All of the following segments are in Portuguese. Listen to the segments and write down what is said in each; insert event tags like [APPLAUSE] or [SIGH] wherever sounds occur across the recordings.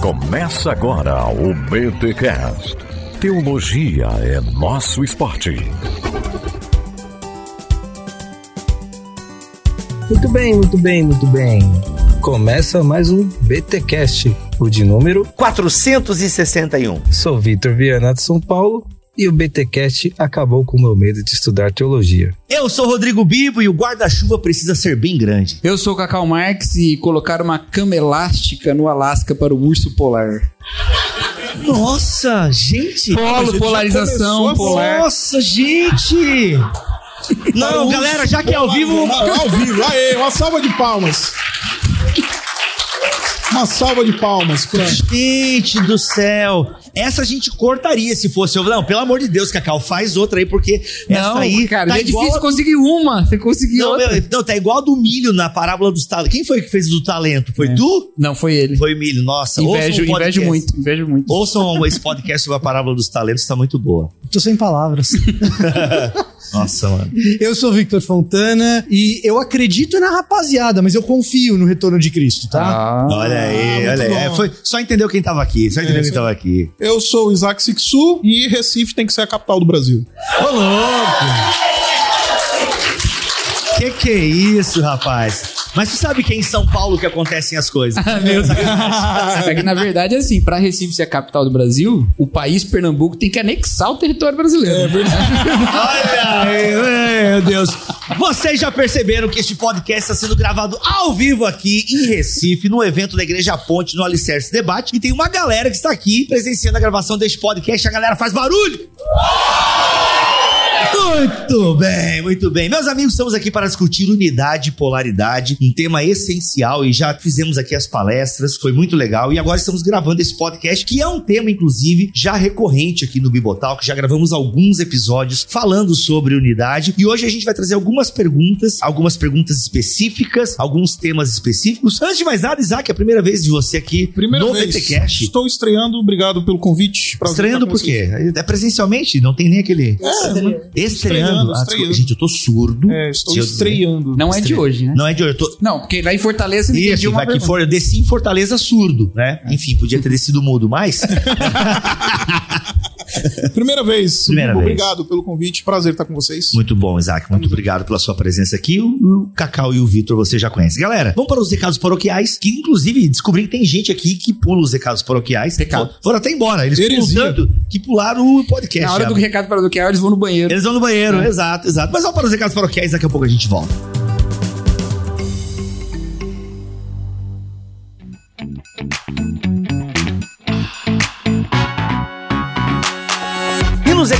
Começa agora o BTCast. Teologia é nosso esporte. Muito bem, muito bem, muito bem. Começa mais um BTcast, o de número 461. Sou Vitor Viana de São Paulo e o BTcast acabou com o meu medo de estudar teologia. Eu sou Rodrigo Bibo e o guarda-chuva precisa ser bem grande. Eu sou Cacau Marx e colocar uma cama elástica no Alasca para o urso polar. Nossa, gente! Polo, polarização polar. Nossa, gente! Não, galera, já que é ao vivo. Ao vivo, aê, uma salva de palmas. Uma salva de palmas pra... Gente do céu! Essa a gente cortaria se fosse. eu- Não, pelo amor de Deus, Cacau, faz outra aí, porque essa Não, aí. cara, tá é igual difícil a- conseguir uma. Você conseguiu Não, outra. meu, não, tá igual a do milho na parábola dos talentos. Quem foi que fez do talento? Foi tu? Não, foi ele. Foi o milho, nossa. Invejo, o podcast. invejo muito, invejo muito. Ouçam esse podcast sobre a parábola dos talentos, tá muito boa. Tô sem palavras. [LAUGHS] Nossa, mano. Eu sou Victor Fontana e eu acredito na rapaziada, mas eu confio no retorno de Cristo, tá? Ah, Olha aí, olha aí. É, foi, só entendeu quem tava aqui. Só entendeu quem tava aqui. Eu sou o Isaac Sixu e Recife tem que ser a capital do Brasil. Ô, louco! Que que é isso, rapaz? Mas tu sabe que é em São Paulo que acontecem as coisas. [LAUGHS] meu Deus. é que na verdade, assim, pra Recife ser a capital do Brasil, o país Pernambuco tem que anexar o território brasileiro. É verdade. [LAUGHS] Olha aí, meu Deus. Vocês já perceberam que este podcast está sendo gravado ao vivo aqui em Recife, no evento da Igreja Ponte, no Alicerce Debate. E tem uma galera que está aqui presenciando a gravação deste podcast. A galera faz barulho. Muito bem, muito bem. Meus amigos, estamos aqui para discutir unidade e polaridade, um tema essencial e já fizemos aqui as palestras, foi muito legal. E agora estamos gravando esse podcast, que é um tema, inclusive, já recorrente aqui no Bibotal, que já gravamos alguns episódios falando sobre unidade. E hoje a gente vai trazer algumas perguntas, algumas perguntas específicas, alguns temas específicos. Antes de mais nada, Isaac, é a primeira vez de você aqui Primeira no vez. BTcast. Estou estreando, obrigado pelo convite. Estreando por quê? É presencialmente? Não tem nem aquele. É, Estreando. Estreando, Ah, estreando. gente, eu tô surdo. É, estou estreando. Não é de hoje, né? Não é de hoje, tô. Não, porque lá em Fortaleza entendia Isso, uma vai que for, eu desci em Fortaleza surdo, né? Enfim, podia ter descido mudo, mas. [LAUGHS] [LAUGHS] Primeira vez. Primeira vez. obrigado pelo convite. Prazer estar com vocês. Muito bom, Isaac. Muito obrigado pela sua presença aqui. O, o Cacau e o Vitor você já conhecem. Galera, vamos para os recados paroquiais, que inclusive descobri que tem gente aqui que pula os recados paroquiais. Pecado. Foram- até embora. Eles pulam tanto que pularam o podcast. Na hora já. do recado que eles vão no banheiro. Eles vão no banheiro, exato, exato. Mas vamos para os recados paroquiais, daqui a pouco a gente volta.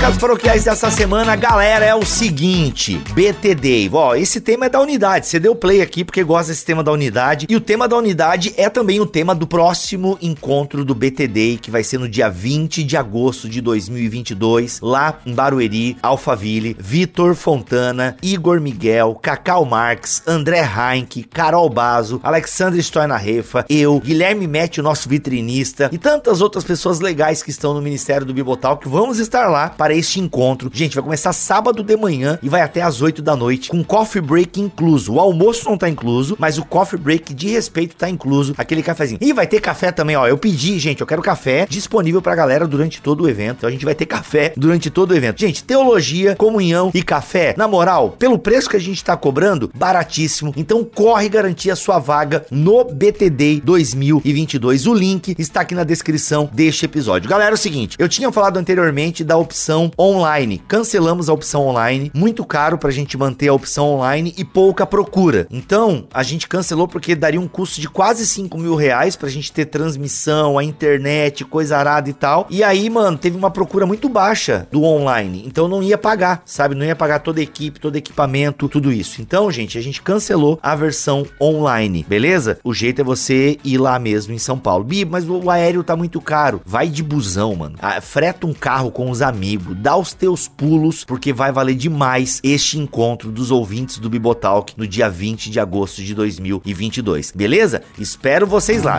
Recados paroquiais dessa semana, galera, é o seguinte: BTD. Ó, esse tema é da unidade. Você deu play aqui porque gosta desse tema da unidade. E o tema da unidade é também o tema do próximo encontro do BTD, que vai ser no dia 20 de agosto de 2022, lá em Barueri, Alphaville. Vitor Fontana, Igor Miguel, Cacau Marx, André Heinck, Carol Bazo, Alexandre Stoinarefa, eu, Guilherme Mete, o nosso vitrinista, e tantas outras pessoas legais que estão no Ministério do Bibotal que vamos estar lá para este encontro. Gente, vai começar sábado de manhã e vai até às 8 da noite, com coffee break incluso. O almoço não tá incluso, mas o coffee break de respeito tá incluso, aquele cafezinho. E vai ter café também, ó. Eu pedi, gente, eu quero café disponível pra galera durante todo o evento. Então a gente vai ter café durante todo o evento. Gente, teologia, comunhão e café, na moral, pelo preço que a gente tá cobrando, baratíssimo. Então corre garantir a sua vaga no BTD 2022. O link está aqui na descrição deste episódio. Galera, é o seguinte, eu tinha falado anteriormente da opção online. Cancelamos a opção online, muito caro pra gente manter a opção online e pouca procura. Então, a gente cancelou porque daria um custo de quase 5 mil reais pra gente ter transmissão, a internet, coisa arada e tal. E aí, mano, teve uma procura muito baixa do online. Então não ia pagar, sabe? Não ia pagar toda a equipe, todo equipamento, tudo isso. Então, gente, a gente cancelou a versão online, beleza? O jeito é você ir lá mesmo em São Paulo. Bi, mas o o aéreo tá muito caro. Vai de busão, mano. Ah, freta um carro com os amigos, dá os teus pulos, porque vai valer demais este encontro dos ouvintes do Bibotalk no dia 20 de agosto de 2022. Beleza? Espero vocês lá.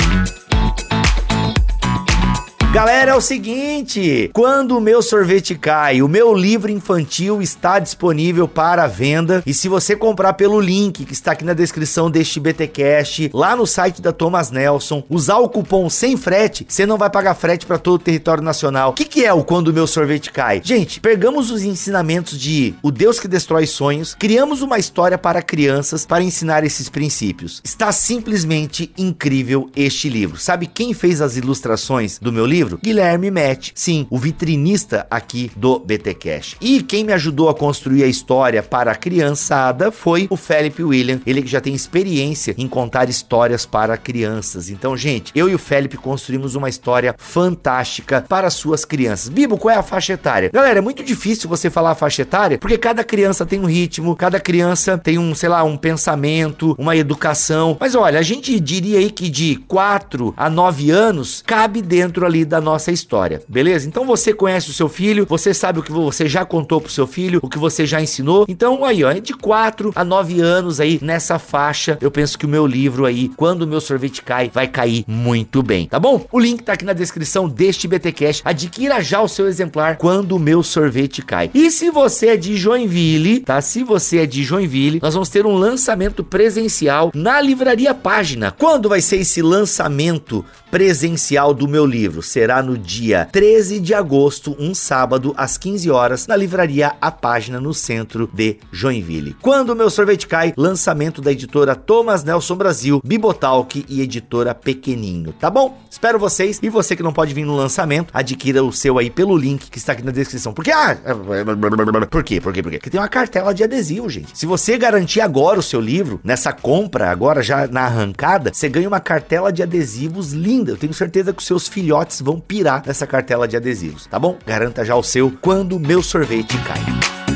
Galera, é o seguinte: quando o meu sorvete cai, o meu livro infantil está disponível para venda. E se você comprar pelo link que está aqui na descrição deste BTcast, lá no site da Thomas Nelson, usar o cupom sem frete, você não vai pagar frete para todo o território nacional. O que, que é o quando o meu sorvete cai? Gente, pegamos os ensinamentos de O Deus que destrói sonhos, criamos uma história para crianças para ensinar esses princípios. Está simplesmente incrível este livro. Sabe quem fez as ilustrações do meu livro? Guilherme Met, sim, o vitrinista aqui do BT Cash. E quem me ajudou a construir a história para a criançada foi o Felipe William, ele que já tem experiência em contar histórias para crianças. Então, gente, eu e o Felipe construímos uma história fantástica para suas crianças. Bibo, qual é a faixa etária? Galera, é muito difícil você falar a faixa etária, porque cada criança tem um ritmo, cada criança tem um, sei lá, um pensamento, uma educação. Mas olha, a gente diria aí que de 4 a 9 anos cabe dentro ali da nossa história, beleza? Então você conhece o seu filho, você sabe o que você já contou pro seu filho, o que você já ensinou. Então aí, ó, é de 4 a 9 anos aí nessa faixa. Eu penso que o meu livro aí, quando o meu sorvete cai, vai cair muito bem, tá bom? O link tá aqui na descrição deste BT Cash. Adquira já o seu exemplar quando o meu sorvete cai. E se você é de Joinville, tá? Se você é de Joinville, nós vamos ter um lançamento presencial na Livraria Página. Quando vai ser esse lançamento presencial do meu livro? No dia 13 de agosto, um sábado, às 15 horas, na Livraria A Página, no centro de Joinville. Quando o meu sorvete cai, lançamento da editora Thomas Nelson Brasil, Bibotalk e editora Pequeninho, tá bom? Espero vocês e você que não pode vir no lançamento, adquira o seu aí pelo link que está aqui na descrição. Porque, ah, por quê? Por quê? Por quê? Porque tem uma cartela de adesivo, gente. Se você garantir agora o seu livro, nessa compra, agora já na arrancada, você ganha uma cartela de adesivos linda. Eu tenho certeza que os seus filhotes vão pirar nessa cartela de adesivos, tá bom? Garanta já o seu quando meu sorvete cai.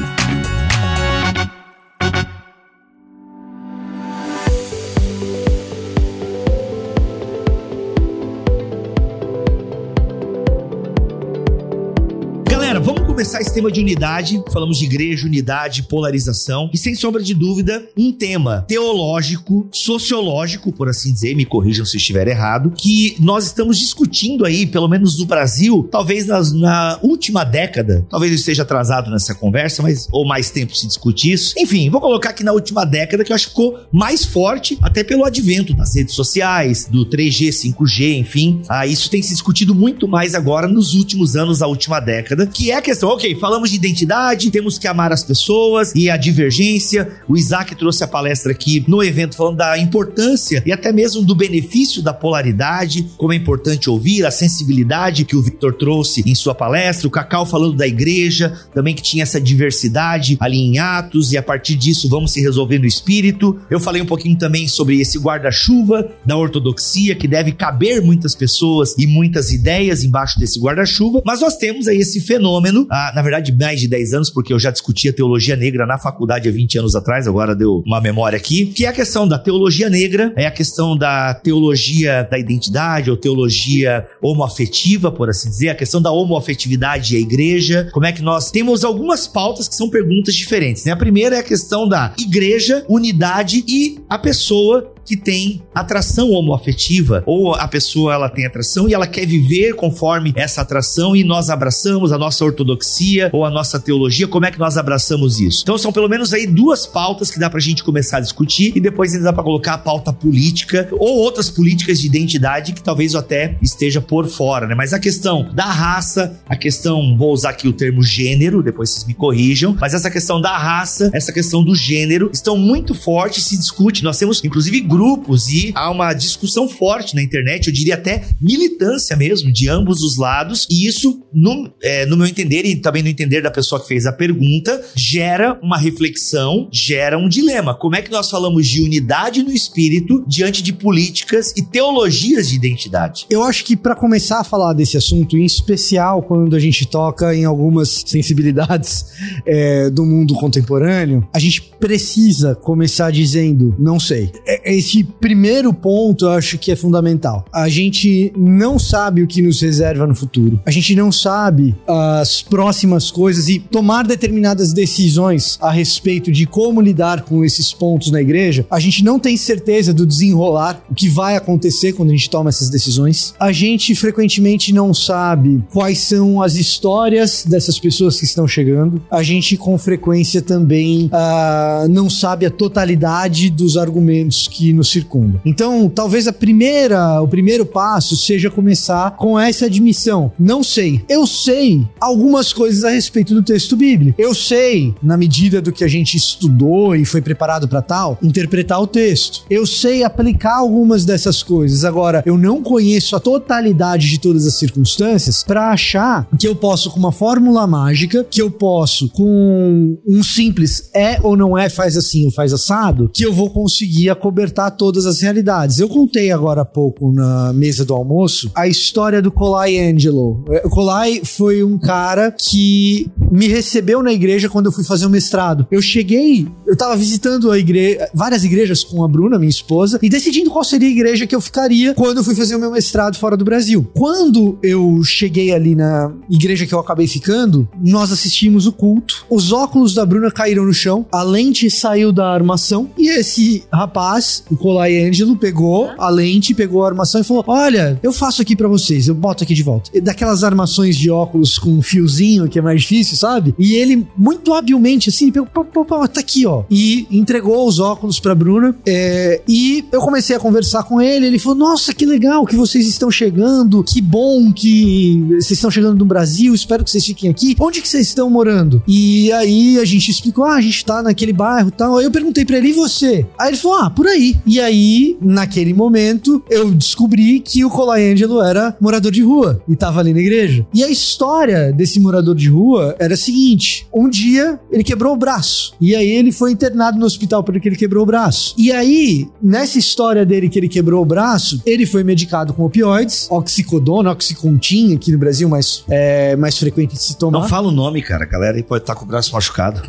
Começar esse tema de unidade. Falamos de igreja, unidade, polarização. E sem sombra de dúvida, um tema teológico, sociológico, por assim dizer, me corrijam se estiver errado, que nós estamos discutindo aí, pelo menos no Brasil, talvez nas, na última década. Talvez eu esteja atrasado nessa conversa, mas ou mais tempo se discute isso. Enfim, vou colocar aqui na última década que eu acho que ficou mais forte, até pelo advento das redes sociais, do 3G, 5G, enfim. Ah, isso tem se discutido muito mais agora nos últimos anos da última década, que é a questão, ok, falamos de identidade, temos que amar as pessoas e a divergência. O Isaac trouxe a palestra aqui no evento falando da importância e até mesmo do benefício da polaridade, como é importante ouvir, a sensibilidade que o Victor trouxe em sua palestra. O Cacau falando da igreja, também que tinha essa diversidade ali em Atos e a partir disso vamos se resolver no espírito. Eu falei um pouquinho também sobre esse guarda-chuva da ortodoxia que deve caber muitas pessoas e muitas ideias embaixo desse guarda-chuva, mas nós temos aí esse fenômeno, ah, na verdade mais de 10 anos, porque eu já discutia teologia negra na faculdade há 20 anos atrás, agora deu uma memória aqui, que é a questão da teologia negra, é a questão da teologia da identidade ou teologia homoafetiva, por assim dizer, a questão da homoafetividade e a igreja, como é que nós temos algumas pautas que são perguntas diferentes, né? A primeira é a questão da igreja, unidade e a pessoa que tem atração homoafetiva, ou a pessoa ela tem atração e ela quer viver conforme essa atração e nós abraçamos a nossa ortodoxia ou a nossa teologia, como é que nós abraçamos isso? Então são pelo menos aí duas pautas que dá pra gente começar a discutir e depois ainda dá pra colocar a pauta política ou outras políticas de identidade que talvez eu até esteja por fora, né? Mas a questão da raça, a questão, vou usar aqui o termo gênero, depois vocês me corrijam, mas essa questão da raça, essa questão do gênero estão muito fortes, se discute. Nós temos inclusive grupos e há uma discussão forte na internet, eu diria até militância mesmo, de ambos os lados, e isso, no, é, no meu entender e também no entender da pessoa que fez a pergunta, gera uma reflexão, gera um dilema. Como é que nós falamos de unidade no espírito diante de políticas e teologias de identidade? Eu acho que para começar a falar desse assunto, em especial quando a gente toca em algumas sensibilidades é, do mundo contemporâneo, a gente precisa começar dizendo não sei. É- Esse primeiro ponto eu acho que é fundamental. A gente não sabe o que nos reserva no futuro. A gente não sabe as próximas coisas e tomar determinadas decisões a respeito de como lidar com esses pontos na igreja. A gente não tem certeza do desenrolar, o que vai acontecer quando a gente toma essas decisões. A gente frequentemente não sabe quais são as histórias dessas pessoas que estão chegando. A gente com frequência também ah, não sabe a totalidade dos argumentos que nos circundam. Então, talvez a primeira, o primeiro passo seja começar com essa admissão. Não sei. Eu sei algumas coisas a respeito do texto bíblico. Eu sei, na medida do que a gente estudou e foi preparado para tal, interpretar o texto. Eu sei aplicar algumas dessas coisas. Agora, eu não conheço a totalidade de todas as circunstâncias para achar que eu posso com uma fórmula mágica, que eu posso com um simples é ou não é, faz assim ou faz assado, que eu vou conseguir acobertar todas as realidades. Eu contei agora há pouco na mesa do almoço a história do Colai Angelo. É, O Colai foi um cara que me recebeu na igreja quando eu fui fazer o mestrado. Eu cheguei, eu tava visitando a igreja, várias igrejas com a Bruna, minha esposa, e decidindo qual seria a igreja que eu ficaria quando eu fui fazer o meu mestrado fora do Brasil. Quando eu cheguei ali na igreja que eu acabei ficando, nós assistimos o culto. Os óculos da Bruna caíram no chão, a lente saiu da armação e esse rapaz, o Colai Ângelo, pegou a lente, pegou a armação e falou: "Olha, eu faço aqui pra vocês, eu boto aqui de volta". E Daquelas armações de óculos com um fiozinho que é mais difícil, sabe? E ele muito habilmente assim, pegou, pô, pô, pô, tá aqui, ó, e entregou os óculos pra Bruna. é, e eu comecei a conversar com ele, ele falou: "Nossa, que legal que vocês estão chegando, que bom que vocês estão chegando no Brasil, espero que vocês fiquem aqui. Onde que vocês estão morando?" E aí a gente explicou: "Ah, a gente tá naquele bairro, e tal". Aí eu perguntei pra ele: "E você?" Aí ele falou: "Ah, por aí". E aí, naquele momento, eu descobri que o Colangelo era morador de rua e tava ali na igreja. E a história desse morador de rua era a seguinte: um dia ele quebrou o braço. E aí ele foi internado no hospital porque ele quebrou o braço. E aí, nessa história dele que ele quebrou o braço, ele foi medicado com opioides, oxicodona, oxicontin, aqui no Brasil, mais, é, mais frequente de se tomar. Não fala o nome, cara. A galera aí pode estar com o braço machucado.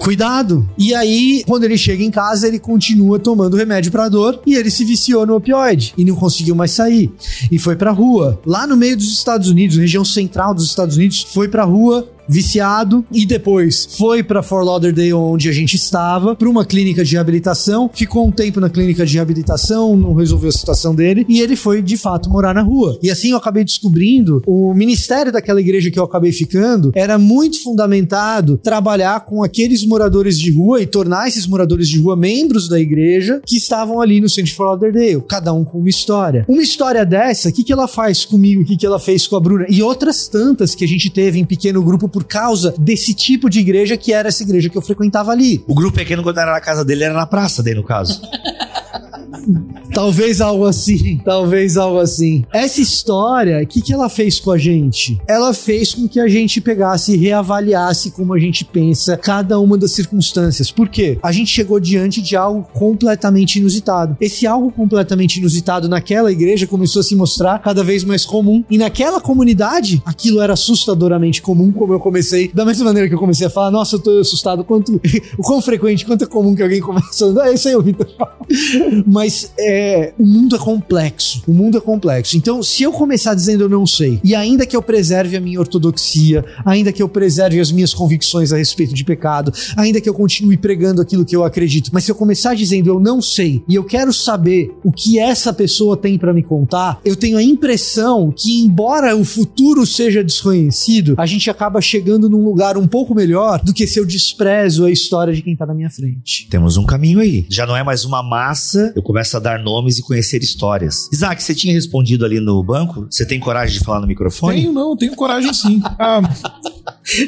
Cuidado! E aí, quando ele chega em casa, ele continua tomando remédio pra dor e ele se viciou no opioide e não conseguiu mais sair. E foi pra rua. Lá no meio dos Estados Unidos, região central dos Estados Unidos, foi pra rua viciado e depois foi pra Fort Lauderdale onde a gente estava para uma clínica de reabilitação. Ficou um tempo na clínica de reabilitação não resolveu a situação dele e ele foi de fato morar na rua. E assim eu acabei descobrindo o ministério daquela igreja que eu acabei ficando era muito fundamentado trabalhar com aqueles moradores de rua e tornar esses moradores de rua membros da igreja que estavam ali no centro de Fort Lauderdale cada um com uma história. Uma história dessa o que, que ela faz comigo o que, que ela fez com a Bruna? E outras tantas que a gente teve em pequeno grupo por causa desse tipo de igreja que era essa igreja que eu frequentava ali. O grupo pequeno, quando era na casa dele, era na praça dele, no caso. [LAUGHS] Talvez algo assim, [LAUGHS] talvez algo assim. Essa história, o que, que ela fez com a gente? Ela fez com que a gente pegasse e reavaliasse como a gente pensa cada uma das circunstâncias. Por quê? A gente chegou diante de algo completamente inusitado. Esse algo completamente inusitado naquela igreja começou a se mostrar cada vez mais comum. E naquela comunidade, aquilo era assustadoramente comum, como eu comecei, da mesma maneira que eu comecei a falar, nossa, eu tô assustado, quanto, [LAUGHS] o quão frequente, quanto é comum que alguém começa a [LAUGHS] é isso aí, Vitor fala. Mas é, o mundo é complexo. O mundo é complexo. Então, se eu começar dizendo eu não sei, e ainda que eu preserve a minha ortodoxia, ainda que eu preserve as minhas convicções a respeito de pecado, ainda que eu continue pregando aquilo que eu acredito, mas se eu começar dizendo eu não sei e eu quero saber o que essa pessoa tem para me contar, eu tenho a impressão que, embora o futuro seja desconhecido, a gente acaba chegando num lugar um pouco melhor do que se eu desprezo a história de quem tá na minha frente. Temos um caminho aí. Já não é mais uma massa, eu começo a dar nomes e conhecer histórias. Isaac, você tinha respondido ali no banco? Você tem coragem de falar no microfone? Tenho, não, tenho coragem sim. Ah, [LAUGHS]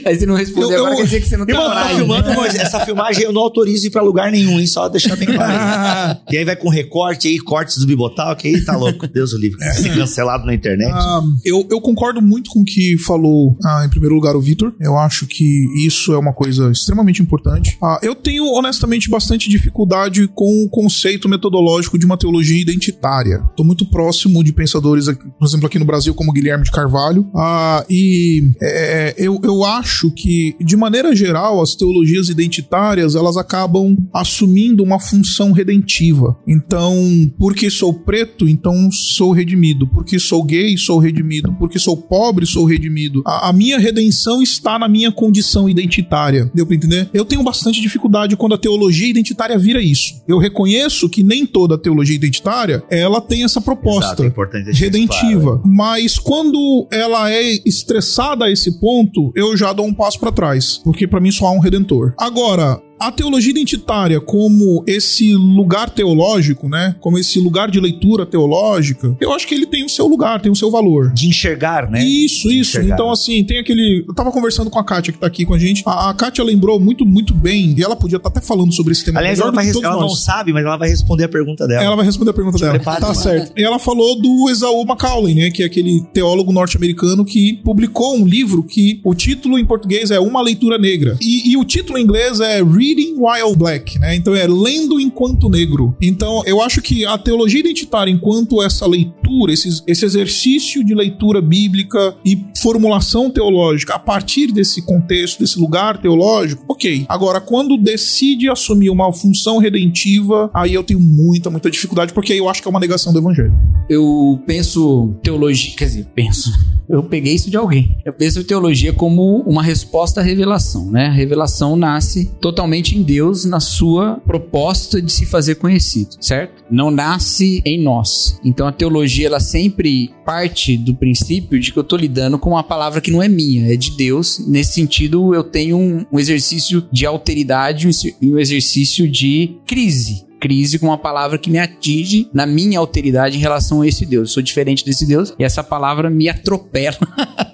Aí você não respondeu, Eu- agora eu- quer dizer que você não tem Irmão, tá coragem. filmando, [LAUGHS] mas essa filmagem eu não autorizo ir pra lugar nenhum, hein? Só deixar bem claro. [LAUGHS] e aí vai com recorte aí, cortes do Bibotal, que aí tá louco. Deus o livre. Ser cancelado na internet. ah, eu, eu concordo muito com o que falou, ah, em primeiro lugar, o Vitor. Eu acho que isso é uma coisa extremamente importante. Ah, eu tenho, honestamente, bastante dificuldade com o conceito metodológico de uma teologia identitária. Tô muito próximo de pensadores, por exemplo, aqui no Brasil, como Guilherme de Carvalho. Ah, e é, eu, eu acho que, de maneira geral, as teologias identitárias elas acabam assumindo uma função redentiva. Então, porque sou preto, então sou redimido. Porque sou gay, sou redimido. Porque sou pobre, sou redimido. A, a minha redenção está na minha condição identitária. Deu pra entender? Eu tenho bastante dificuldade quando a teologia identitária vira isso. Eu reconheço que nem toda teologia identitária ela tem essa proposta Exato, é redentiva. claro. Mas quando ela é estressada a esse ponto, eu já dou um passo pra trás, porque pra mim só há um redentor. Agora, a teologia identitária como esse lugar teológico, né? Como esse lugar de leitura teológica, eu acho que ele tem o seu lugar, tem o seu valor. De enxergar, né? Isso, De isso. enxergar. Então, assim, tem aquele. Eu tava conversando com a Kátia, que tá aqui com a gente. A, a Kátia lembrou muito, muito bem, e ela podia estar até falando sobre esse tema. Aliás, ela, vai res- ela não sabe, mas ela vai responder a pergunta dela. Ela vai responder a pergunta dela. prepara, tá mano. certo. E ela falou do Esaú Macaulay, né? Que é aquele teólogo norte-americano que publicou um livro que o título em português é Uma Leitura Negra. E, e o título em inglês é Reading While Black, né? Então é Lendo Enquanto Negro. Então eu acho que a teologia identitária, enquanto essa leitura, esse exercício de leitura bíblica e formulação teológica a partir desse contexto, desse lugar teológico, ok. Agora, quando decide assumir uma função redentiva, aí eu tenho muita, muita dificuldade, porque aí eu acho que é uma negação do evangelho. Eu penso teologia, quer dizer, penso. Eu peguei isso de alguém. Eu penso teologia como uma resposta à revelação, né? A revelação nasce totalmente em Deus na sua proposta de se fazer conhecido, certo? Não nasce em nós. Então a teologia ela sempre parte do princípio de que eu tô lidando com uma palavra que não é minha, é de Deus. Nesse sentido, eu tenho um, um exercício de alteridade e um exercício de crise crise com uma palavra que me atinge na minha alteridade em relação a esse Deus. Eu sou diferente desse Deus e essa palavra me atropela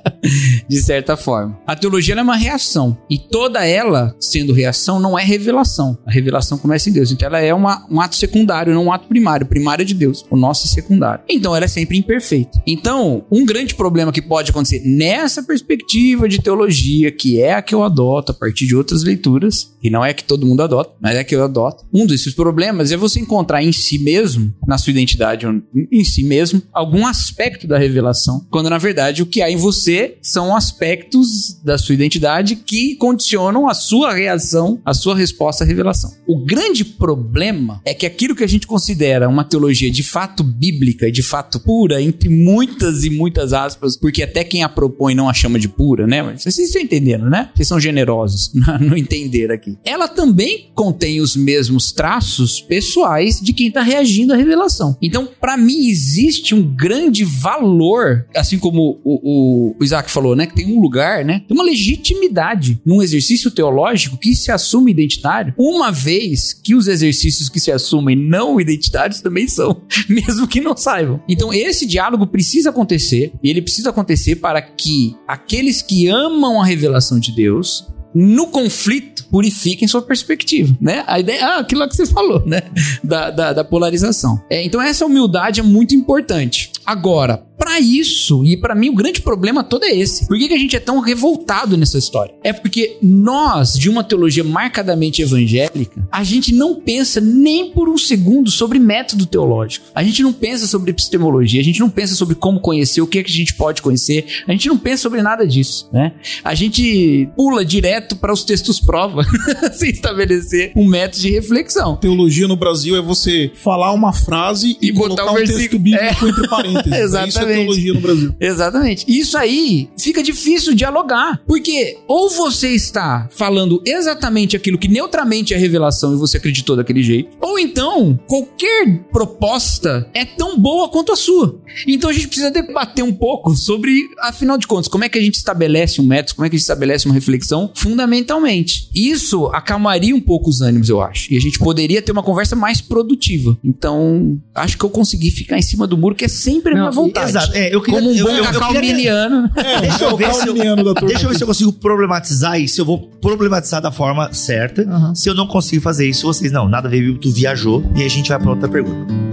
[LAUGHS] de certa forma. A teologia é uma reação e toda ela, sendo reação, não é revelação. A revelação começa em Deus. Então ela é uma, um ato secundário, não um ato primário. O primário é de Deus, o nosso é secundário. Então ela é sempre imperfeita. Então, um grande problema que pode acontecer nessa perspectiva de teologia, que é a que eu adoto a partir de outras leituras, e não é que todo mundo adota, mas é que eu adoto. Um desses problemas é você encontrar em si mesmo, na sua identidade, em si mesmo, algum aspecto da revelação, quando na verdade o que há em você são aspectos da sua identidade que condicionam a sua reação, a sua resposta à revelação. O grande problema é que aquilo que a gente considera uma teologia de fato bíblica e de fato pura, entre muitas e muitas aspas, porque até quem a propõe não a chama de pura, né? Mas vocês estão entendendo, né? Vocês são generosos [LAUGHS] no entender aqui. Ela também contém os mesmos traços pessoais de quem está reagindo à revelação. Então, para mim, existe um grande valor, assim como o, o, Isaac falou, né? Que tem um lugar, né? Tem uma legitimidade num exercício teológico que se assume identitário, uma vez que os exercícios que se assumem não identitários também são, [LAUGHS] mesmo que não saibam. Então, esse diálogo precisa acontecer, e ele precisa acontecer para que aqueles que amam a revelação de Deus no conflito, purifiquem sua perspectiva, né? A ideia, ah, aquilo que você falou, né? Da, da, da polarização. É, então, essa humildade é muito importante. Agora, para isso, e para mim o grande problema todo é esse. Por que, que a gente é tão revoltado nessa história? É porque nós, de uma teologia marcadamente evangélica, a gente não pensa nem por um segundo sobre método teológico. A gente não pensa sobre epistemologia, a gente não pensa sobre como conhecer, o que, é que a gente pode conhecer, a gente não pensa sobre nada disso, né? A gente pula direto para os textos prova, [LAUGHS] sem estabelecer um método de reflexão. Teologia no Brasil é você falar uma frase e, E botar um versículo- texto bíblico entre parênteses. Isso é [LAUGHS] Exatamente. Teologia no Brasil. Exatamente. Isso aí fica difícil dialogar. Porque ou você está falando exatamente aquilo que neutramente é revelação e você acreditou daquele jeito, ou então qualquer proposta é tão boa quanto a sua. Então a gente precisa debater um pouco sobre, afinal de contas, como é que a gente estabelece um método, como é que a gente estabelece uma reflexão fundamentalmente. Isso acalmaria um pouco os ânimos, eu acho. E a gente poderia ter uma conversa mais produtiva. Então, acho que eu consegui ficar em cima do muro, que é sempre a minha vontade. Exato. É, eu queria, Como um bom eu, eu cacau queria- miliano. É, Deixa eu o ver se eu-. Deixa eu ver se eu consigo problematizar isso. Eu vou problematizar da forma certa. Se eu não conseguir fazer isso, vocês não, nada a ver, tu viajou. E aí a gente vai pra outra pergunta.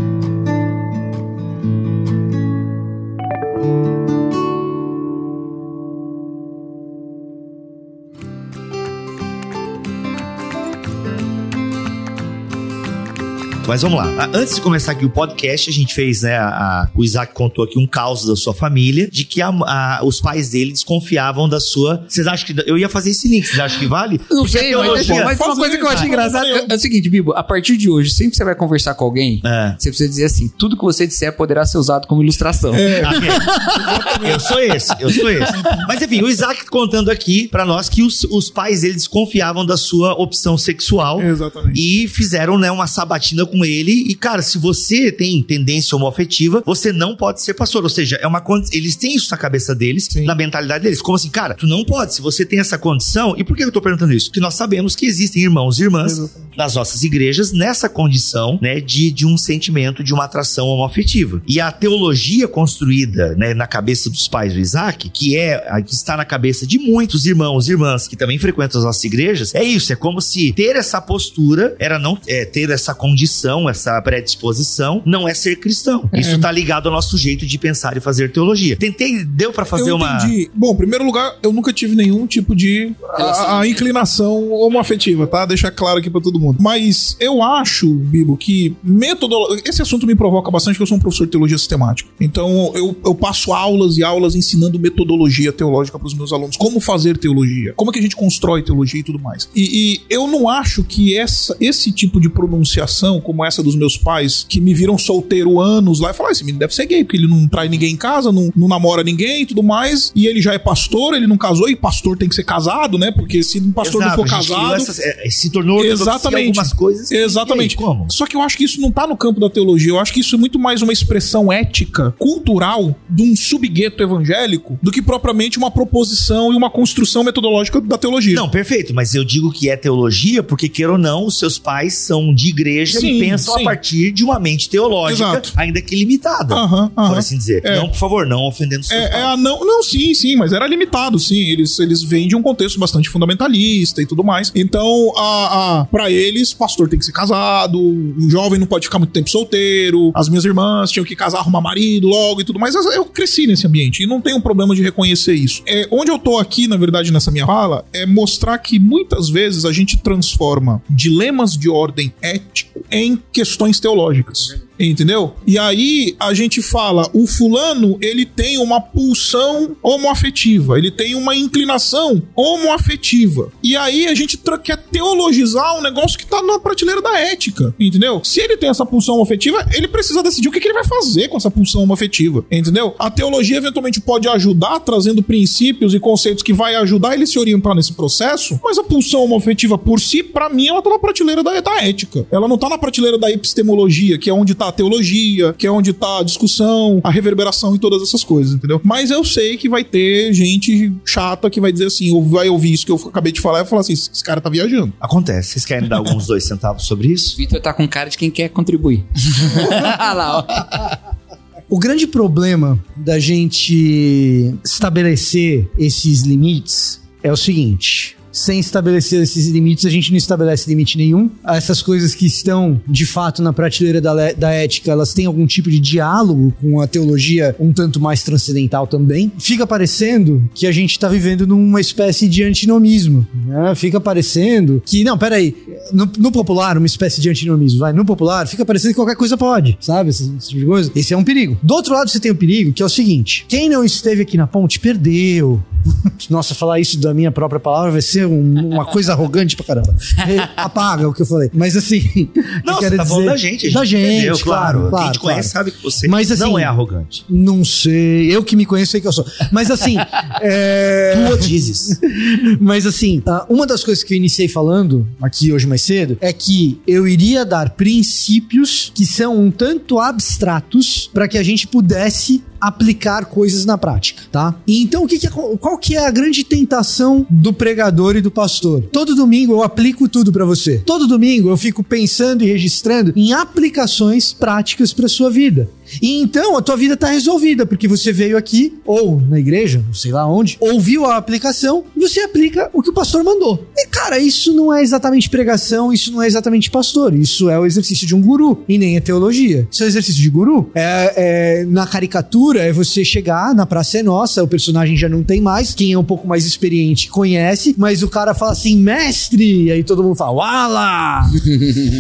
Mas vamos lá. Ah, Antes de começar aqui o podcast, a gente fez, né? a- o Isaac contou aqui um caos da sua família, de que a- a- os pais dele desconfiavam da sua. Vocês acham que. Eu ia fazer esse link, vocês acham que vale? Não Porque sei, mas, teologia- mas uma Fazer, coisa que eu acho engraçada é, é o seguinte, Bibo, a partir de hoje, sempre que você vai conversar com alguém, É. você precisa dizer assim, tudo que você disser poderá ser usado como ilustração. Amém. Eu sou esse, eu sou esse. Mas enfim, o Isaac contando aqui pra nós que os, os pais dele desconfiavam da sua opção sexual. Exatamente. E fizeram, né, uma sabatina com ele. E, cara, se você tem tendência homoafetiva, você não pode ser pastor. Ou seja, é uma Eles têm isso na cabeça deles, Sim. na mentalidade deles. Como assim, cara, tu não pode. Se você tem essa condição. E por que eu tô perguntando isso? Porque nós sabemos que existem irmãos e irmãs Exatamente. nas nossas igrejas nessa condição, né, de, de um sentimento, de uma atração homoafetiva. E a teologia construída, né, na cabeça dos pais do Isaac, que é a que está na cabeça de muitos irmãos e irmãs que também frequentam as nossas igrejas, é isso, é como se ter essa postura era não é, ter essa condição, essa predisposição, não é ser cristão. Isso tá ligado ao nosso jeito de pensar e fazer teologia. Tentei, deu pra fazer eu uma entendi. Bom, em primeiro lugar, eu nunca tive nenhum tipo de a, a inclinação homoafetiva, tá? Deixar claro aqui pra todo mundo. Mas eu acho, Bibo, que metodologia. Esse assunto me provoca bastante, porque eu sou um professor de teologia sistemática. Então, eu, eu passo aulas e aulas ensinando metodologia teológica pros meus alunos. Como fazer teologia. Como é que a gente constrói teologia e tudo mais. E, e eu não acho que essa, esse tipo de pronunciação, como essa dos meus pais, que me viram solteiro anos lá, e falaram: "Ah, esse menino deve ser gay, porque ele não trai ninguém em casa, não, não namora ninguém e tudo mais. E ele já é pastor, ele não casou, e pastor tem que ser casado, né? Porque se um pastor Exato, não for casado. essas- é, se tornou Exatamente. algumas coisas. Exatamente. Aí, como? Só que eu acho que isso não tá no campo da teologia. Eu acho que isso é muito mais uma expressão ética, cultural, de um subgueto evangélico, do que propriamente uma proposição e uma construção metodológica da teologia. Não, perfeito, mas eu digo que é teologia porque, queira ou não, os seus pais são de igreja Sim, e pensam sim. a partir de uma mente teológica, Exato. ainda que limitada, Aham, por aham. assim dizer. É. Não, por favor, não ofendendo os É, é não, não, sim, sim, mas era limitado, sim. Eles, eles vêm de um contexto bastante fundamentalista e tudo mais. Então, a, a, para eles, pastor tem que ser casado, o jovem não pode ficar muito tempo solteiro, as minhas irmãs tinham que casar, arrumar marido logo e tudo mais. Eu cresci nesse ambiente e não tenho problema de reconhecer isso. É, onde eu tô aqui, na verdade, nessa minha fala, é mostrar que muitas vezes a gente transforma dilemas de ordem ético em questões teológicas. Entendeu? E aí a gente fala, o fulano, ele tem uma pulsão homoafetiva, ele tem uma inclinação homoafetiva. E aí a gente quer teologizar um negócio que tá na prateleira da ética, entendeu? Se ele tem essa pulsão homoafetiva, ele precisa decidir o que, que ele vai fazer com essa pulsão homoafetiva, entendeu? A teologia eventualmente pode ajudar trazendo princípios e conceitos que vai ajudar ele se orientar nesse processo, mas a pulsão homoafetiva por si, pra mim, ela tá na prateleira da, da ética. Ela não tá na prateleira da epistemologia, que é onde tá a teologia, que é onde tá a discussão, a reverberação e todas essas coisas, entendeu? Mas eu sei que vai ter gente chata que vai dizer assim, ou vai ouvir isso que eu acabei de falar e vai falar assim, esse cara tá viajando. Acontece. Vocês querem dar alguns dois centavos sobre isso? Vitor tá com cara de quem quer contribuir. Olha [LAUGHS] lá, ó. O grande problema da gente estabelecer esses limites é o seguinte. Sem estabelecer esses limites, a gente não estabelece limite nenhum. Essas coisas que estão, de fato, na prateleira da, da ética, elas têm algum tipo de diálogo com a teologia um tanto mais transcendental também. Fica parecendo que a gente está vivendo numa espécie de antinomismo. Né? Fica parecendo que, não, peraí, no, no popular, uma espécie de antinomismo, vai, no popular, fica parecendo que qualquer coisa pode, sabe? Esse, esse tipo de coisa. Esse é um perigo. Do outro lado, você tem o perigo, que é o seguinte: quem não esteve aqui na ponte perdeu. [LAUGHS] Nossa, falar isso da minha própria palavra vai ser um- uma coisa arrogante pra caramba. [LAUGHS] Apaga o que eu falei. Mas assim. Não, eu você quero tá falando dizer- da gente. Da gente, entendeu, claro. claro Quem te conhece claro. sabe que você Mas, assim, não é arrogante. Não sei. Eu que me conheço sei que eu sou. Mas assim. [LAUGHS] é... Tu dizes. Mas assim, ah, uma das coisas que eu iniciei falando aqui hoje mais cedo é que eu iria dar princípios que são um tanto abstratos para que a gente pudesse aplicar coisas na prática, tá? E então o que, que é, qual que é a grande tentação do pregador e do pastor? Todo domingo eu aplico tudo para você. Todo domingo eu fico pensando e registrando em aplicações práticas para sua vida. E então a tua vida tá resolvida, porque você veio aqui, ou na igreja, não sei lá onde, ouviu a aplicação e você aplica o que o pastor mandou. E cara, isso não é exatamente pregação, isso não é exatamente pastor, isso é o exercício de um guru, e nem é teologia. Isso é o exercício de guru. É, é, na caricatura, é você chegar na Praça é Nossa, o personagem já não tem mais, quem é um pouco mais experiente conhece, mas o cara fala assim, mestre, e aí todo mundo fala, wala!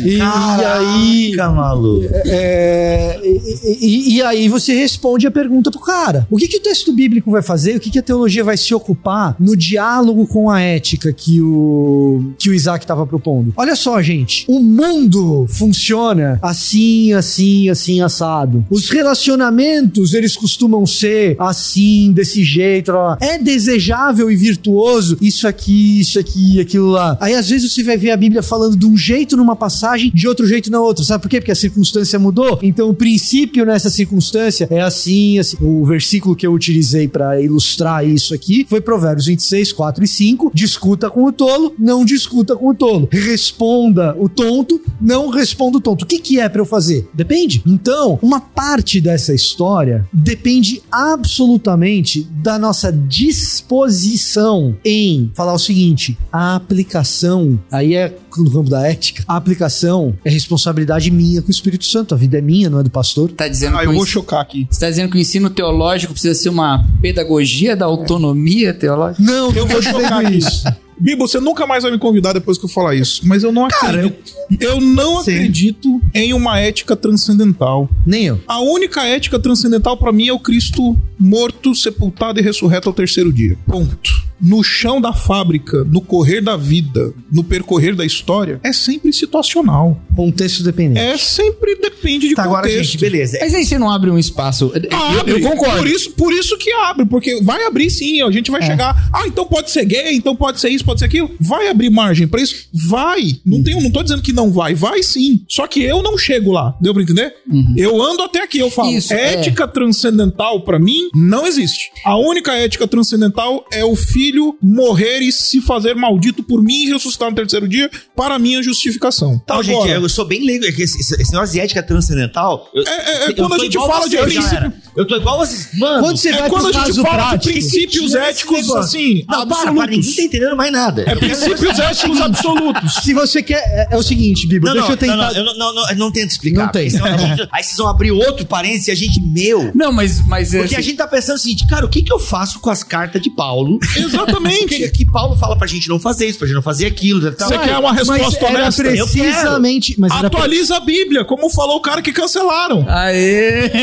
e, [LAUGHS] e aí. Caraca, maluco. É, e, e- e aí você responde a pergunta pro cara. O que, que o texto bíblico vai fazer? O que, que a teologia vai se ocupar no diálogo com a ética que o, que o Isaac estava propondo? Olha só, gente. O mundo funciona assim, assim, assim, assado. Os relacionamentos, eles costumam ser assim, desse jeito. lá. É desejável e virtuoso isso aqui, isso aqui, aquilo lá. Aí às vezes você vai ver a Bíblia falando de um jeito numa passagem, de outro jeito na outra. Sabe por quê? Porque a circunstância mudou. Então o princípio nessa circunstância é assim, assim. O versículo que eu utilizei para ilustrar isso aqui foi Provérbios 26, 4 e 5. Discuta com o tolo, não discuta com o tolo. Responda o tonto, não responda o tonto. O que, que é para eu fazer? Depende. Então, uma parte dessa história depende absolutamente da nossa disposição em falar o seguinte: a aplicação, aí é no campo da ética, a aplicação é responsabilidade minha com o Espírito Santo. A vida é minha, não é do pastor. Tá dizendo Ah, eu o vou ens- chocar aqui. Você tá dizendo que o ensino teológico precisa ser uma pedagogia da autonomia teológica? Não, Eu vou chocar isso. Bibo, você nunca mais vai me convidar depois que eu falar isso. Mas eu não acredito. eu... não Sim. acredito em uma ética transcendental. Nem eu. A única ética transcendental pra mim é o Cristo morto, sepultado e ressurreto ao terceiro dia. Ponto. No chão da fábrica, no correr da vida, no percorrer da história, é sempre situacional. Contexto dependente. É sempre depende de Tá, agora, contexto. gente, beleza. Mas aí você não abre um espaço. Eu- Abre. eu, concordo. Por isso, por isso que abre, porque vai abrir sim. A gente vai chegar. Ah, então pode ser gay, então pode ser isso, pode ser aquilo. Vai abrir margem pra isso? Vai. Não, tenho, não tô dizendo que não vai. Vai sim. Só que eu não chego lá. Deu pra entender? Eu ando até aqui. Eu falo. Isso, é. ética transcendental pra mim não existe. A única ética transcendental é o filho morrer e se fazer maldito por mim e ressuscitar no terceiro dia para minha justificação. Gente, Agora, eu sou bem leigo. é Esse, negócio de ética transcendental. Eu, É, é, é quando a gente fala de princípio-. Eu tô igual vocês. Mano, Quando você é vai quando pro a gente fala prático, de princípios éticos negócio. assim, não, para, para, absolutos. ninguém tá entendendo mais nada. É princípios [LAUGHS] éticos absolutos. Se você quer. É, é o seguinte, Bíblia, Não, deixa não, eu tentar. não, não, eu não, não, não, não tento explicar. Não tem. a gente- [LAUGHS] aí vocês vão abrir outro parênteses e a gente, meu. Não, mas, mas é Porque a assim, gente tá pensando o seguinte, cara, o que que eu faço com as cartas de Paulo? [LAUGHS] Que, Exatamente. que Paulo fala pra gente não fazer isso, pra gente não fazer aquilo. Tal. Você quer uma mas resposta era honesta? precisamente. Mas era pre- Atualiza a Bíblia, como falou o cara que cancelaram. Aê! [LAUGHS]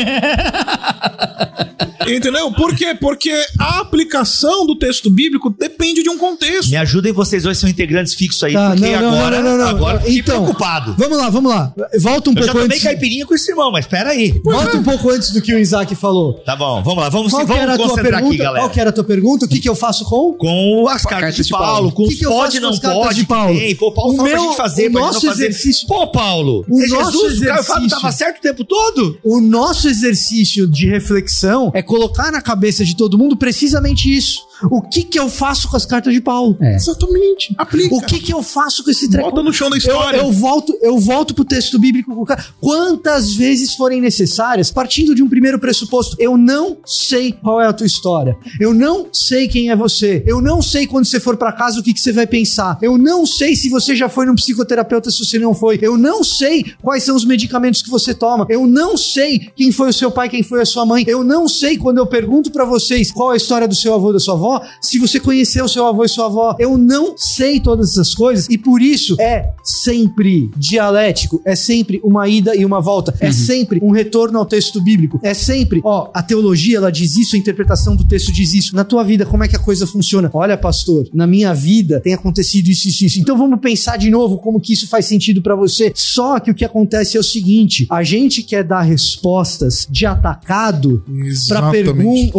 Entendeu? Por quê? Porque a aplicação do texto bíblico depende de um contexto. Me ajudem vocês dois são integrantes fixos aí, Tá, porque não, não, agora, não, não, não. agora fiquei Então, preocupado. Vamos lá, vamos lá. Volta um Eu já pouco tomei antes. caipirinha com esse irmão, mas pera aí. Volta um pouco antes do que o Isaac falou. Tá bom, vamos lá, vamos, Qual que vamos era a tua concentrar pergunta? aqui, galera. Qual que era a tua pergunta? O que, que eu faço com? Com as cartas cartas de de Paulo, Paulo. com O os que que pode não pode, de Paulo? tem. Pô, Paulo O fala pra meu- gente fazer, o pra nosso fazer. exercício- Pô, Paulo, O é nosso Jesus, o cara o Fábio exercício- tava certo o tempo todo. O nosso exercício de reflexão é colocar na cabeça de todo mundo precisamente isso. O que que eu faço com as cartas de Paulo? É. Exatamente. Aplica. O que que eu faço com esse treco? Bota no chão da Eu, história. eu volto, eu volto pro texto bíblico. com o cara. Quantas vezes forem necessárias, partindo de um primeiro pressuposto, eu não sei qual é a tua história. Eu não sei quem é você. Eu não sei quando você for pra casa o que, que você vai pensar. Eu não sei se você já foi num psicoterapeuta, se você não foi. Eu não sei quais são os medicamentos que você toma. Eu não sei quem foi o seu pai, quem foi a sua mãe. Eu não sei quando eu pergunto pra vocês qual é a história do seu avô, da sua avó, se você conheceu seu avô e sua avó. Eu não sei todas essas coisas e por isso é sempre dialético, é sempre uma ida e uma volta, é sempre um retorno ao texto bíblico, é sempre, ó, a teologia ela diz isso, a interpretação do texto diz isso. Na tua vida, como é que a coisa funciona? Olha, pastor, na minha vida tem acontecido isso, isso, isso. Então vamos pensar de novo como que isso faz sentido pra você. Só que o que acontece é o seguinte: a gente quer dar respostas de atacado para pergun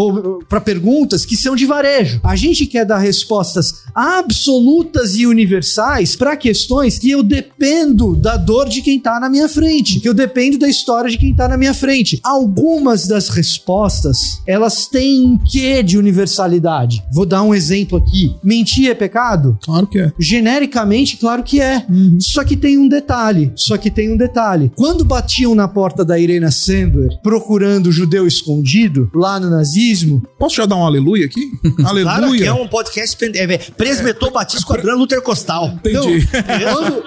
perguntas que são de varejo. Desejo. A gente quer dar respostas absolutas e universais para questões que eu dependo da dor de quem tá na minha frente, que eu dependo da história de quem tá na minha frente. Algumas das respostas, elas têm um quê de universalidade. Vou dar um exemplo aqui. Mentir é pecado? Claro que é. Genericamente, claro que é. Só que tem um detalhe. Só que tem um detalhe. Quando batiam na porta da Irena Sandler procurando o judeu escondido lá no nazismo, Posso já dar um aleluia aqui? [LAUGHS] Claro que aleluia. é um podcast é, Presmetor Batista Esquadrão Luther Costal. Entendi. quando,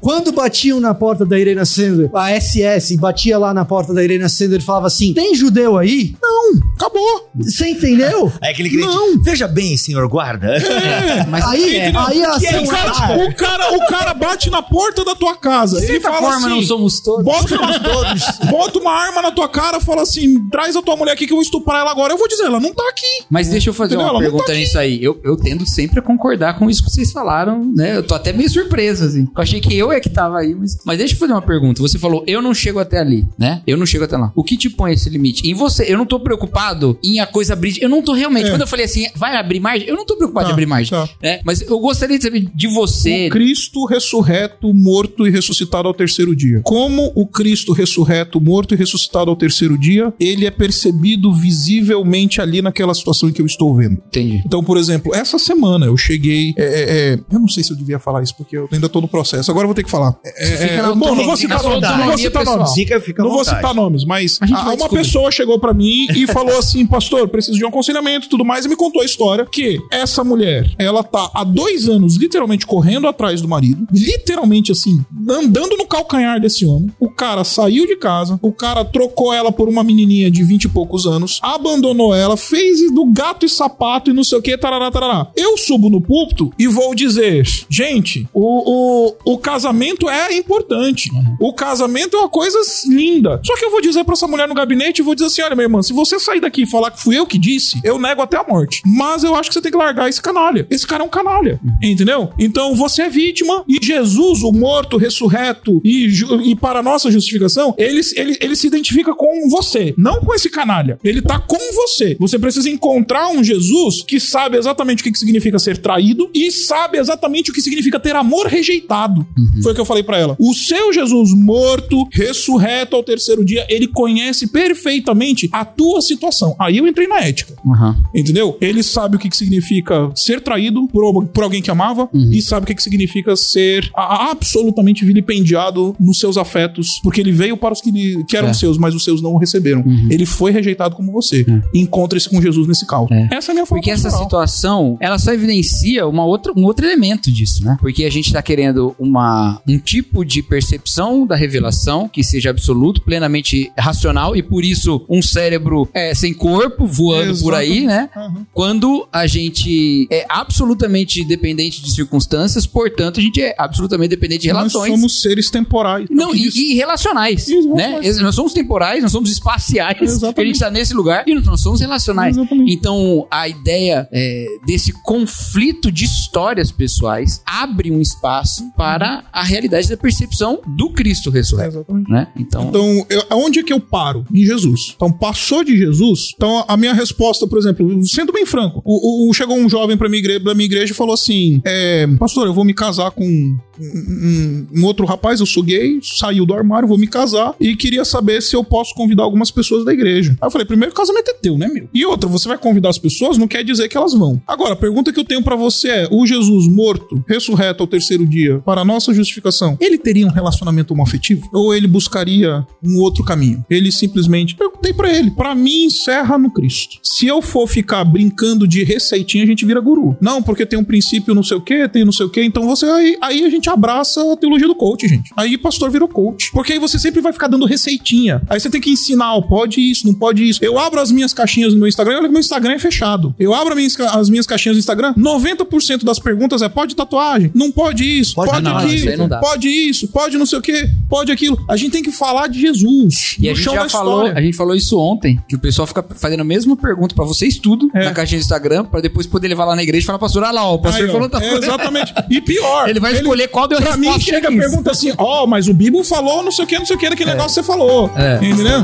quando batiam na porta da Irena Sandler, a SS batia lá na porta da Irena Sandler e falava assim: tem judeu aí? Não, acabou. Você entendeu? Aí [LAUGHS] aquele crente, Não. veja bem, senhor guarda. É. [LAUGHS] Mas Aí, é, aí a Que é é- cara? O cara, o cara bate na porta da tua casa. de Ele certa fala forma assim, não somos todos. Bota uma, [LAUGHS] bota uma arma na tua cara, fala assim: traz a tua mulher aqui que eu vou estuprar ela agora. Eu vou dizer, ela não tá aqui. Mas deixa eu fazer Entendeu? uma Ela não pergunta tá nisso aí. Eu, eu tendo sempre a concordar com isso que vocês falaram, né? Eu tô até meio surpreso, assim. Eu achei que eu é que tava aí, mas... Mas deixa eu fazer uma pergunta. Você falou, eu não chego até ali, né? Eu não chego até lá. O que te põe esse limite? Em você, eu não tô preocupado em a coisa abrir... Eu não tô realmente... É. Quando eu falei assim, vai abrir margem? Eu não tô preocupado Tá, em abrir margem, tá. né? Mas eu gostaria de saber de você... O Cristo ressurreto, morto e ressuscitado ao terceiro dia. Como o Cristo ressurreto, morto e ressuscitado ao terceiro dia, ele é percebido visivelmente ali naquela situação em que eu estou vendo. Entendi. Então, por exemplo, essa semana eu cheguei. é, é, é, eu não sei se eu devia falar isso, porque eu ainda tô no processo. Agora eu vou ter que falar. É, é, na bom, não vou citar nomes. Não vou citar nomes. Fica, fica à Não vou citar nomes, mas A a- uma pessoa chegou pra mim e [LAUGHS] falou assim: Pastor, preciso de um aconselhamento e tudo mais, e me contou a história que essa mulher, ela tá há dois anos literalmente correndo atrás do marido, literalmente assim, andando no calcanhar desse homem. O cara saiu de casa, o cara trocou ela por uma menininha de vinte e poucos anos, abandonou ela, fez do gato e sapato e não sei o que, tarará, tarará. Eu subo no púlpito e vou dizer: gente, o, o, o casamento é importante. O casamento é uma coisa linda. Só que eu vou dizer pra essa mulher no gabinete e vou dizer assim: olha, minha irmã, se você sair daqui e falar que fui eu que disse, eu nego até a morte. Mas eu acho que você tem que largar esse canalha. Esse cara é um canalha. Entendeu? Então você é vítima e Jesus, o morto, ressurreto e, e para nossa justificação, ele, ele, ele se identifica com você, não com esse canalha. Ele tá com você. Você precisa encontrar um Jesus que sabe exatamente o que que significa ser traído e sabe exatamente o que significa ter amor rejeitado. Foi o que eu falei pra ela. O seu Jesus morto, ressurreto ao terceiro dia, ele conhece perfeitamente a tua situação. Aí eu entrei na ética. Aham. Entendeu? Ele sabe o que, que significa ser traído por, por alguém que amava e sabe o que, que significa ser a- absolutamente vilipendiado nos seus afetos, porque ele veio para os que, lhe- que eram É. seus, mas os seus não o receberam. Ele foi rejeitado como você. Encontre-se com Jesus nesse caos. É. Essa é a minha forma Porque essa pastoral. situação, ela só evidencia uma outra, um outro elemento disso, né? Porque a gente tá querendo uma, um tipo de percepção da revelação que seja absoluto, plenamente racional e por isso um cérebro é, sem corpo voando por aí, né? Uhum. Quando a gente é absolutamente dependente de circunstâncias, portanto, a gente é absolutamente dependente de Nós relações. somos seres temporais. Não, Que e, e relacionais, Isso, né? Nós somos temporais, nós somos espaciais, [LAUGHS] Exatamente. a gente tá nesse lugar, e nós somos relacionais. Exatamente. Então, a ideia é, desse conflito de histórias pessoais abre um espaço para a realidade da percepção do Cristo ressurreto, Exatamente. né? Então, Então, eu, aonde é que eu paro? Em Jesus. Então, passou de Jesus. Então, a minha resposta, por exemplo, sendo bem franco, o, o- chegou um jovem pra minha igreja, pra minha igreja e falou assim: é, Pastor, eu vou me casar com um, um- outro rapaz, eu sou gay, saiu do armário, vou me casar e queria saber se eu posso convidar algumas pessoas da igreja. Aí eu falei: primeiro, o casamento é teu, né, meu? E outra, você vai convidar as pessoas, não quer dizer que elas vão. Agora, a pergunta que eu tenho pra você é: o Jesus morto, ressurreto ao terceiro dia, para nossa justificação, ele teria um relacionamento homoafetivo? Ou ele buscaria um outro caminho? Ele simplesmente perguntei pra ele. Pra mim, encerra no Cristo. Se eu for ficar brincando de receitinha, a gente vira guru. Não, porque tem um princípio não sei o que, tem não sei o que. Então você aí, aí a gente abraça a teologia do coach, gente. Aí pastor virou coach. Porque aí você sempre vai ficar dando receitinha. Aí você tem que ensinar, pode isso, não pode isso. Eu abro as minhas caixinhas no meu Instagram, olha que meu Instagram é fechado. Eu abro as minhas, ca- as minhas caixinhas no Instagram, 90% das perguntas é pode tatuagem, não pode isso, Pode pode, não, aquilo, isso aí não dá. pode isso, pode não sei o que, pode aquilo. A gente tem que falar de Jesus. e a gente já falou, história. a gente falou isso ontem, que o pessoal fica fazendo a mesma pergunta pra vocês tudo É. na caixinha do Instagram, pra depois poder levar lá na igreja e falar, pastor, olha lá, ó, o pastor Aí, ó, falou tá é, exatamente. E pior. [LAUGHS] Ele vai escolher qual pra resposta? Pra mim chega é a pergunta assim, ó, oh, mas o Bibo falou não sei o que, não sei o que, aquele é. negócio que você falou. É. Entendeu?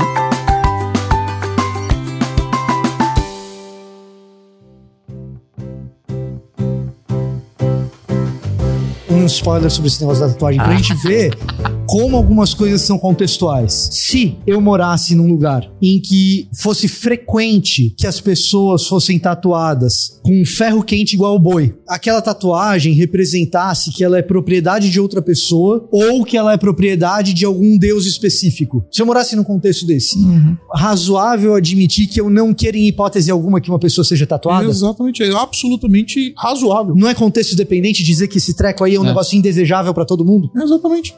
um spoiler sobre esse negócio da tatuagem pra ah. gente ver [LAUGHS] como algumas coisas são contextuais. Se eu morasse num lugar em que fosse frequente que as pessoas fossem tatuadas com um ferro quente igual ao boi, aquela tatuagem representasse que ela é propriedade de outra pessoa ou que ela é propriedade de algum deus específico. Se eu morasse num contexto desse, razoável admitir que eu não quero em hipótese alguma que uma pessoa seja tatuada? Exatamente, é absolutamente razoável. Não é contexto dependente dizer que esse treco aí é um É. negócio indesejável pra todo mundo? Exatamente.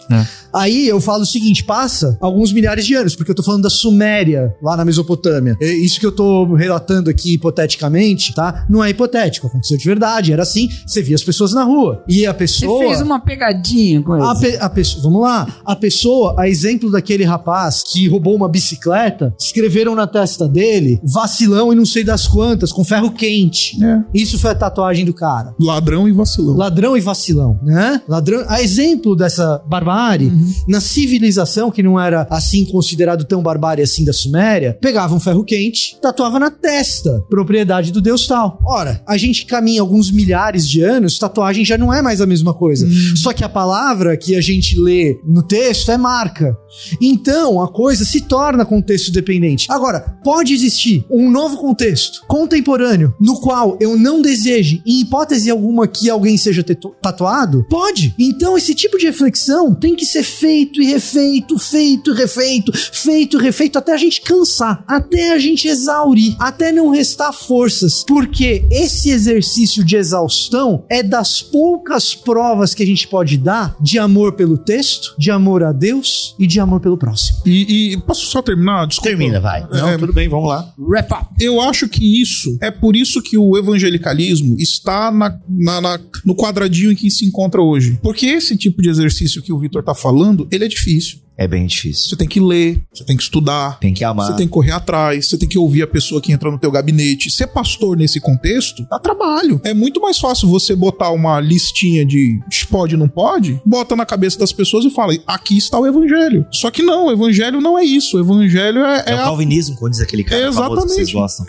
Aí eu falo o seguinte: passa alguns milhares de anos, porque eu tô falando da Suméria, lá na Mesopotâmia. É Isso que eu tô relatando aqui hipoteticamente, tá? Não é hipotético, aconteceu de verdade. Era assim: você via as pessoas na rua. E a Você pessoa. fez uma pegadinha com A, ele. pe- a pessoa, vamos lá. A pessoa, a exemplo daquele rapaz que roubou uma bicicleta, escreveram na testa dele vacilão e não sei das quantas, com ferro quente. É. Isso foi a tatuagem do cara. Ladrão e vacilão. Ladrão e vacilão, né? Ladrão, a exemplo dessa barbárie, na civilização que não era assim considerado tão barbárie assim da Suméria, pegava um ferro quente, tatuava na testa, propriedade do deus tal. Ora, a gente caminha alguns milhares de anos, tatuagem já não é mais a mesma coisa. Só que a palavra que a gente lê no texto é marca. Então, a coisa se torna contexto dependente. Agora, pode existir um novo contexto contemporâneo no qual eu não deseje, em hipótese alguma, que alguém seja tatuado? Pode. Então, esse tipo de reflexão tem que ser feito e refeito, feito e refeito, feito e refeito até a gente cansar, até a gente exaurir, até não restar forças, porque esse exercício de exaustão é das poucas provas que a gente pode dar de amor pelo texto, de amor a Deus e de amor pelo próximo. E, e posso só terminar? Desculpa. Termina, vai. Não, É, tudo bem, vamos lá. Wrap up. Eu acho que isso é por isso que o evangelicalismo está na, na- na- no quadradinho em que se encontra hoje. Porque esse tipo de exercício que o Vitor tá falando, ele é difícil. É bem difícil. Você tem que ler, você tem que estudar, Tem que amar. você tem que correr atrás, você tem que ouvir a pessoa que entra no teu gabinete. Ser pastor nesse contexto dá trabalho. É muito mais fácil você botar uma listinha de pode não pode, bota na cabeça das pessoas e fala: aqui está o evangelho. Só que não, o evangelho não é isso. O evangelho é, É, é o a calvinismo, quando diz aquele cara famoso que vocês Exatamente. gostam.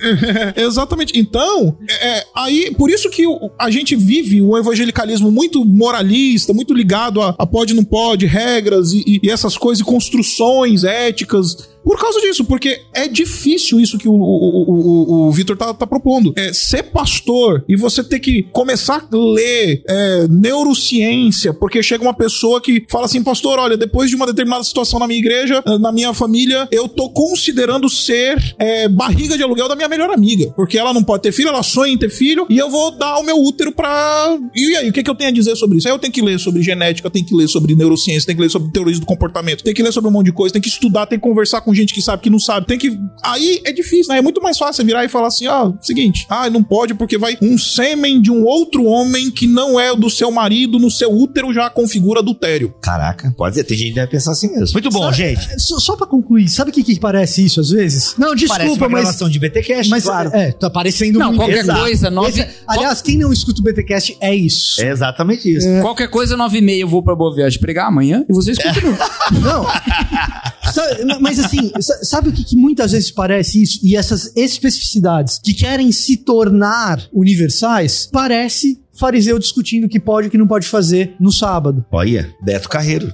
É, [LAUGHS] exatamente. Então, é, aí, por isso que a gente vive um evangelicalismo muito moralista, muito ligado a, a pode, não pode, regras e- e essas coisas, e construções éticas. Por causa disso, porque é difícil isso que o, o, o, o, Vitor tá, tá propondo. É ser pastor e você ter que começar a ler é, neurociência, porque chega uma pessoa que fala assim, pastor, olha, depois de uma determinada situação na minha igreja, eh, na minha família, eu tô considerando ser é, barriga de aluguel da minha melhor amiga. Porque ela não pode ter filho, ela sonha em ter filho, e eu vou dar o meu útero pra. E aí, o que, que eu tenho a dizer sobre isso? Aí eu tenho que ler sobre genética, tenho que ler sobre neurociência, tenho que ler sobre teorias do comportamento, tenho que ler sobre um monte de coisa, tenho que estudar, tenho que conversar com gente que sabe, que não sabe, tem que. Aí é difícil, né? É muito mais fácil você virar e falar assim: ó, seguinte, ah, não pode porque vai um sêmen de um outro homem que não é o do seu marido no seu útero já configura adultério. Caraca, pode ser. Tem gente que deve pensar assim mesmo. Muito bom, Sabe- gente. Só, só pra concluir, sabe o que, que parece isso às vezes? Não, Parece desculpa, uma mas. gravação de BTcast, Mas claro. é, tá parecendo Não, muito. qualquer Exato. coisa, nove. Esse- aliás, quem não escuta o BTcast é isso. É exatamente isso. Qualquer coisa, nove e meia eu vou pra Boa Viagem pregar amanhã e vocês continuam. Não. [LAUGHS] Sa- Mas assim, sa- sabe o que, que muitas vezes parece isso? E essas especificidades que querem se tornar universais, parece fariseu discutindo o que pode e o que não pode fazer no sábado. Olha, Beto Carreiro.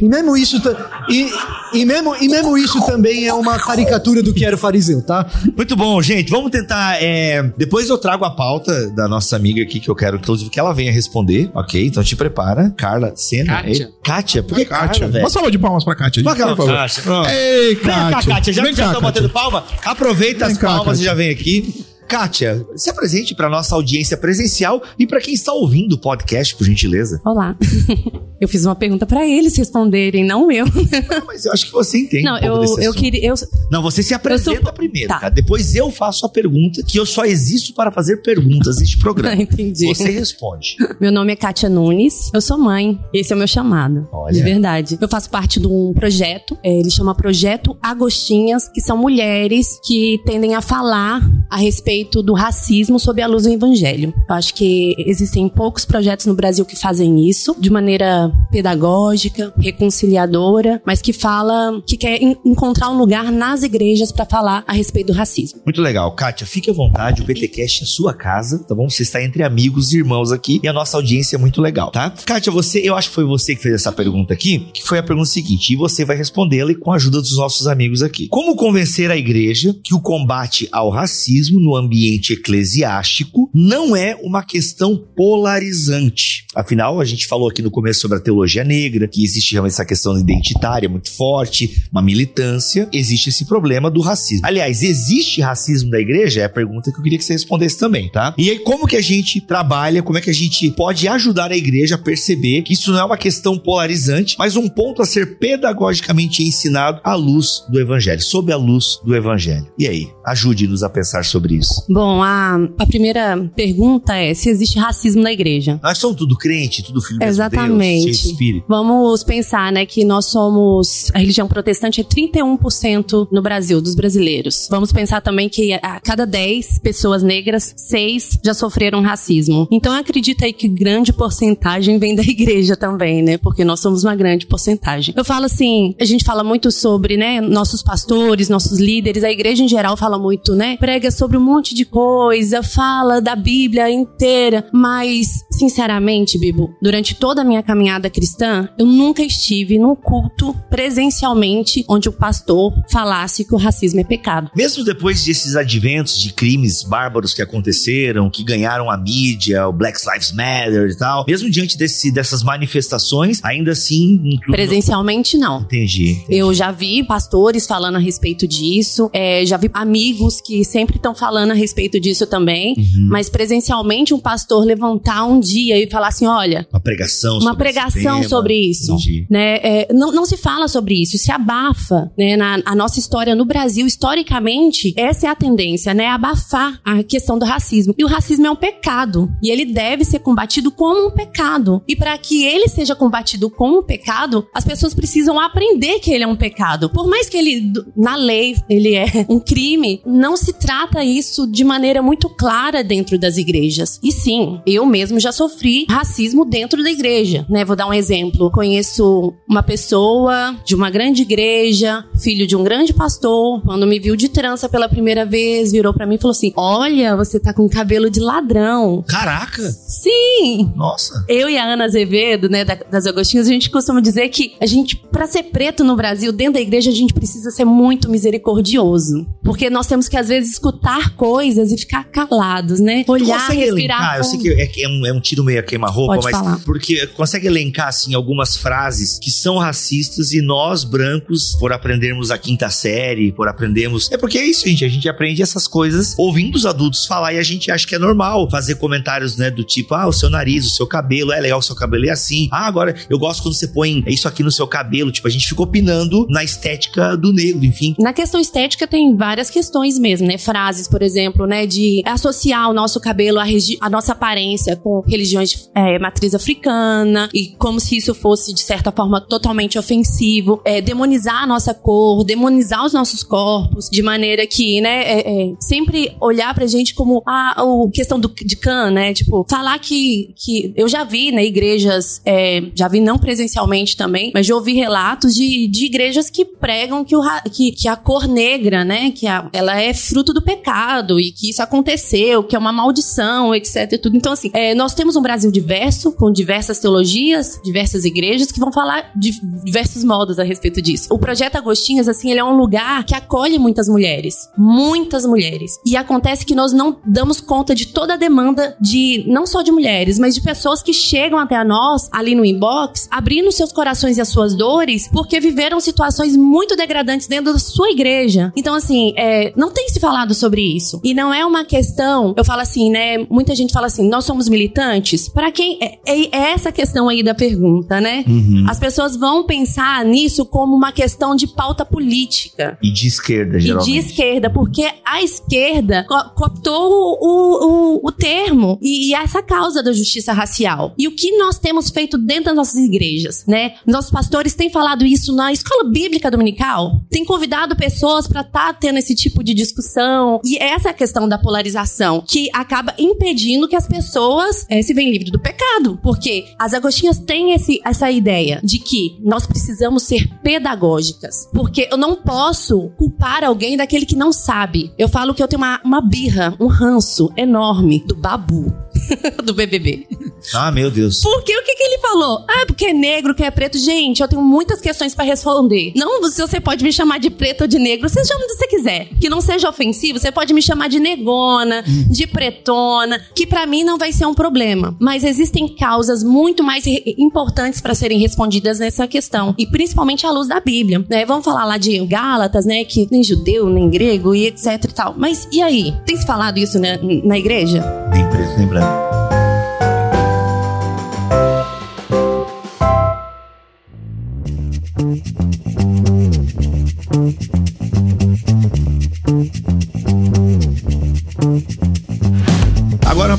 E mesmo isso, e, e mesmo, e mesmo isso também é uma caricatura do que era o fariseu, tá? Muito bom, gente. Vamos tentar. é, Depois eu trago a pauta da nossa amiga aqui, que eu quero, inclusive, que ela venha responder. Ok? Então te prepara. Carla, cena. Kátia. Kátia, por que Kátia. Kátia, velho? Uma salva de palmas pra Kátia. Uma por favor. Kátia. Ei, Vem cá, Kátia. Kátia. Já Vem que já estão Kátia. batendo palma, aproveita Vem as cá, palmas Kátia. e já vem aqui. Kátia, se apresente para nossa audiência presencial e para quem está ouvindo o podcast, por gentileza. Olá. [LAUGHS] Eu fiz uma pergunta pra eles responderem, não eu. Não, mas eu acho que você entende. Não, um eu, eu queria. Eu, Não, você se apresenta sou- primeiro, Tá. cara. Depois eu faço a pergunta, que eu só existo para fazer perguntas neste programa. [LAUGHS] entendi. Você responde. Meu nome é Kátia Nunes, eu sou mãe. Esse é o meu chamado. Olha. De verdade. Eu faço parte de um projeto, é, ele chama Projeto Agostinhas, que são mulheres que tendem a falar a respeito do racismo sob a luz do evangelho. Eu acho que existem poucos projetos no Brasil que fazem isso de maneira pedagógica, reconciliadora, mas que fala que quer en- encontrar um lugar nas igrejas para falar a respeito do racismo. Muito legal. Kátia, fique à vontade, o BTcast é sua casa, tá bom? Você está entre amigos e irmãos aqui e a nossa audiência é muito legal, tá? Kátia, você, eu acho que foi você que fez essa pergunta aqui, que foi a pergunta seguinte, e você vai respondê-la com a ajuda dos nossos amigos aqui. Como convencer a igreja que o combate ao racismo no ambiente eclesiástico não é uma questão polarizante? Afinal, a gente falou aqui no começo sobre a teologia negra, que existe realmente essa questão identitária muito forte, uma militância, existe esse problema do racismo. Aliás, existe racismo da igreja? É a pergunta que eu queria que você respondesse também, tá? E aí, como que a gente trabalha, como é que a gente pode ajudar a igreja a perceber que isso não é uma questão polarizante, mas um ponto a ser pedagogicamente ensinado à luz do evangelho, sob a luz do evangelho. E aí, ajude-nos a pensar sobre isso. Bom, a, a primeira pergunta é se existe racismo na igreja. Nós somos tudo crente, tudo filho Exatamente. Deus, cheio de espírito. Vamos pensar, né, que nós somos. A religião protestante é 31% no Brasil, dos brasileiros. Vamos pensar também que a cada 10 pessoas negras, 6 já sofreram racismo. Então eu acredito aí que grande porcentagem vem da [LAUGHS] igreja também, né? Porque nós somos uma grande porcentagem. Eu falo assim, a gente fala muito sobre, né, nossos pastores, nossos líderes, a igreja em geral fala muito, né? Prega sobre um monte de coisa, fala da Bíblia inteira, mas, sinceramente, Bibo, durante toda a minha caminhada cristã, eu nunca estive num culto presencialmente onde o pastor falasse que o racismo é pecado. Mesmo depois desses adventos de crimes bárbaros que aconteceram, que ganharam a mídia, o Black Lives Matter e tal, mesmo diante desse, dessas manifestações, ainda assim. inclu- Presencialmente, não. Entendi. Eu já vi pastores falando a respeito disso, é, já vi amigos que sempre estão falando a respeito disso também, Uhum. mas presencialmente um pastor levantar um dia e falar assim: olha, Uma pregação uma sobre pregação sobre isso. Entendi. Né? É, não, não se fala sobre isso, se abafa. Né? Na a nossa história no Brasil, historicamente, essa é a tendência, né? Abafar a questão do racismo. E o racismo é um pecado. E ele deve ser combatido como um pecado. E para que ele seja combatido como um pecado, as pessoas precisam aprender que ele é um pecado. Por mais que ele, na lei, ele é [LAUGHS] um crime, não se trata isso de maneira muito clara dentro das igrejas. E sim, eu mesmo já sofri racismo dentro da igreja, né? Vou dar um exemplo. Conheço uma pessoa de uma grande igreja, filho de um grande pastor, quando me viu de trança pela primeira vez, virou pra mim e falou assim: "Olha, você tá com cabelo de ladrão". Caraca! Sim, Nossa! eu e a Ana Azevedo, né, da- das Agostinhas, a gente costuma dizer que a gente, pra ser preto no Brasil, dentro da igreja, a gente precisa ser muito misericordioso. Porque nós temos que, às vezes, escutar coisas e ficar calados, né? Olhar, respirar. elencar? Eu sei que é, é um, é um tiro meio a queima-roupa, mas falar. porque consegue elencar assim algumas frases que são racistas e nós brancos, por aprendermos a quinta série, por aprendermos. É porque é isso, gente. A gente aprende essas coisas ouvindo os adultos falar e a gente acha que é normal fazer comentários, né, do tipo, ah, o seu nariz, o seu cabelo, é legal, o seu cabelo é assim. Ah, agora eu gosto quando você põe isso aqui no seu cabelo. Tipo, a gente fica opinando na estética do negro, enfim. Na questão estética tem várias questões mesmo, né? Frases, por exemplo, né? De associar o nosso cabelo, a, regi- a nossa aparência com religiões de é, matriz africana e como se isso fosse, de certa forma, totalmente ofensivo. É, demonizar a nossa cor, demonizar os nossos corpos, de maneira que, né? é, é, sempre olhar pra gente como a, o questão do, de Khan, né? Tipo, falar que, que eu já vi, né? Igrejas, é, já vi não presencialmente também, mas já ouvi relatos de, de igrejas que pregam que, o, que, que a cor negra, né? Que a- ela é fruto do pecado e que isso aconteceu, que é uma maldição, etc. Tudo. Então, assim, é, nós temos um Brasil diverso, com diversas teologias, diversas igrejas que vão falar de diversos modos a respeito disso. O projeto Agostinhas, assim, ele é um lugar que acolhe muitas mulheres. Muitas mulheres. E acontece que nós não damos conta de toda a demanda de, não só de mulheres, mas de pessoas que chegam até a nós, ali no inbox, abrindo seus corações e as suas dores, porque viveram situações muito degradantes dentro da sua igreja. Então, assim, é, não tem se falado sobre isso. E não é uma questão, eu falo assim, né? Muita gente fala assim, nós somos militantes. Importantes para quem. É, é, essa questão aí da pergunta, né? Uhum. As pessoas vão pensar nisso como uma questão de pauta política. E de esquerda, E geralmente. de esquerda, porque a esquerda co- cooptou o, o, o termo e, e essa causa da justiça racial. E o que nós temos feito dentro das nossas igrejas, né? Nossos pastores têm falado isso na escola bíblica dominical, têm convidado pessoas para estar tendo esse tipo de discussão. E essa é a questão da polarização, que acaba impedindo que as pessoas eh, se veem livres do pecado. Porque as agostinhas têm esse, essa ideia de que nós precisamos ser pedagógicas. Porque eu não posso culpar alguém daquele que não sabe. Eu falo que eu tenho uma, uma birra, um ranço enorme do babu. [LAUGHS] do BBB. Ah, meu Deus. Porque o que, que ele falou? Ah, porque é negro, que é preto. Gente, eu tenho muitas questões pra responder. Não se você pode me chamar de preto ou de negro, você chama do que você quiser. Que não seja ofensivo, você pode me chamar de negona, de pretona, que pra mim não vai ser um problema. Mas existem causas muito mais importantes pra serem respondidas nessa questão. E principalmente à luz da Bíblia. Né? Vamos falar lá de Gálatas, né? Que nem judeu, nem grego e etc e tal. Mas e aí? Tem se falado isso né, na igreja? Bem preto, lembrando. Agora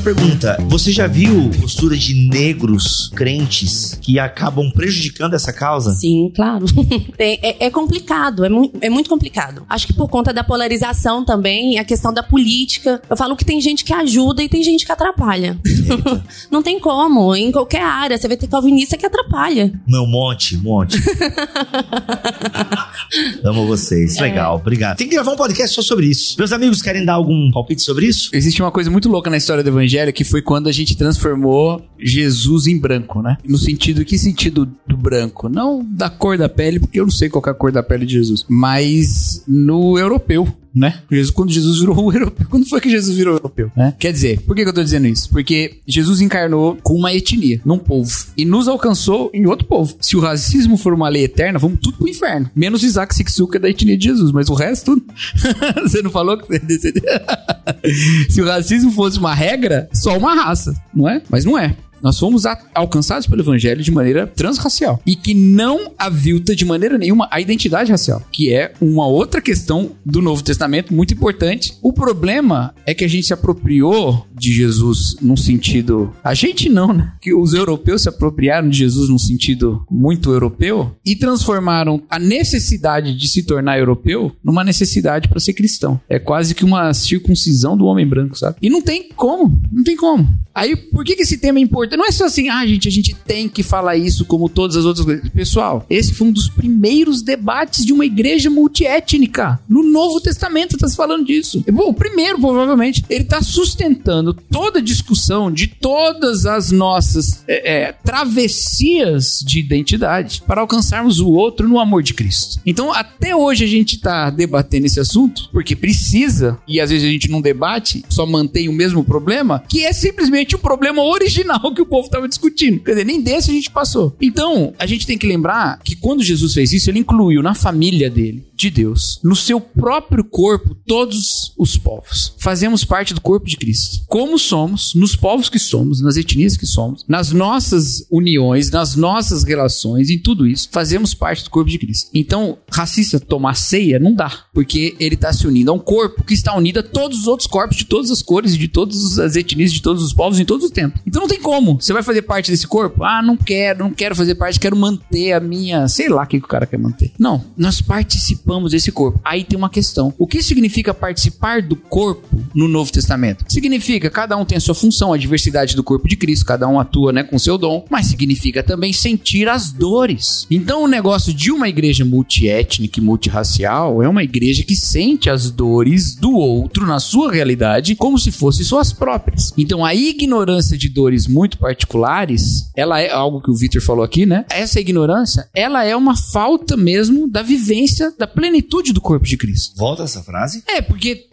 uma pergunta: você já viu postura de negros crentes que acabam prejudicando essa causa? Sim, claro. [LAUGHS] É, é complicado, é, mu- é muito complicado. Acho que por conta da polarização também, a questão da política. Eu falo que tem gente que ajuda e tem gente que atrapalha. [LAUGHS] Não tem como. Em qualquer área, você vai ter calvinista que atrapalha. Não, um monte, um monte. [LAUGHS] Amo vocês. Legal, obrigado. Tem que gravar um podcast só sobre isso. Meus amigos querem dar algum palpite sobre isso? Existe uma coisa muito louca na história do evangelho que foi quando a gente transformou Jesus em branco, né? No sentido, que sentido do branco? Não da cor da pele, porque eu não sei qual é a cor da pele de Jesus, mas no europeu. Né? Jesus, quando Jesus virou europeu. Quando foi que Jesus virou europeu? Né? Quer dizer, por que, que eu tô dizendo isso? Porque Jesus encarnou com uma etnia, num povo, e nos alcançou em outro povo. Se o racismo for uma lei eterna, vamos tudo pro inferno. Menos Isaac que é da etnia de Jesus, mas o resto, [LAUGHS] você não falou que você é descendente? [LAUGHS] Se o racismo fosse uma regra, só uma raça, não é? Mas não é. Nós fomos alcançados pelo evangelho de maneira transracial e que não avilta de maneira nenhuma a identidade racial, que é uma outra questão do Novo Testamento muito importante. O problema é que a gente se apropriou de Jesus num sentido. A gente não, né? Que os europeus se apropriaram de Jesus num sentido muito europeu e transformaram a necessidade de se tornar europeu numa necessidade para ser cristão. É quase que uma circuncisão do homem branco, sabe? E não tem como, não tem como. Aí, por que, que esse tema é importante? Não é só assim, ah, gente, a gente tem que falar isso como todas as outras coisas. Pessoal, esse foi um dos primeiros debates de uma igreja multiétnica. No Novo Testamento está se falando disso. Bom, o primeiro, provavelmente, ele está sustentando toda a discussão de todas as nossas é, é, travessias de identidade para alcançarmos o outro no amor de Cristo. Então, até hoje a gente está debatendo esse assunto porque precisa, e às vezes a gente não debate, só mantém o mesmo problema, que é simplesmente o problema original que o povo estava discutindo. Quer dizer, nem desse a gente passou. Então, a gente tem que lembrar que quando Jesus fez isso, ele incluiu na família dele, de Deus, no seu próprio corpo, todos os povos. Fazemos parte do corpo de Cristo. Como somos, nos povos que somos, nas etnias que somos, nas nossas uniões, nas nossas relações, em tudo isso, fazemos parte do corpo de Cristo. Então, racista tomar ceia não dá, porque ele está se unindo a um corpo que está unido a todos os outros corpos de todas as cores, de todas as etnias, de todos os povos, em todos os tempos. Então não tem como. Você vai fazer parte desse corpo? Ah, não quero, não quero fazer parte, quero manter a minha. Sei lá o que o cara quer manter. Não, nós participamos desse corpo. Aí tem uma questão. O que significa participar do corpo no Novo Testamento? Significa cada um tem a sua função, a diversidade do corpo de Cristo, cada um atua né, com seu dom, mas significa também sentir as dores. Então o negócio de uma igreja multiétnica e multirracial é uma igreja que sente as dores do outro na sua realidade como se fossem suas próprias. Então a ignorância de dores muito particulares, ela é algo que o Victor falou aqui, né? Essa ignorância, ela é uma falta mesmo da vivência da plenitude do corpo de Cristo. Volta essa frase. É, porque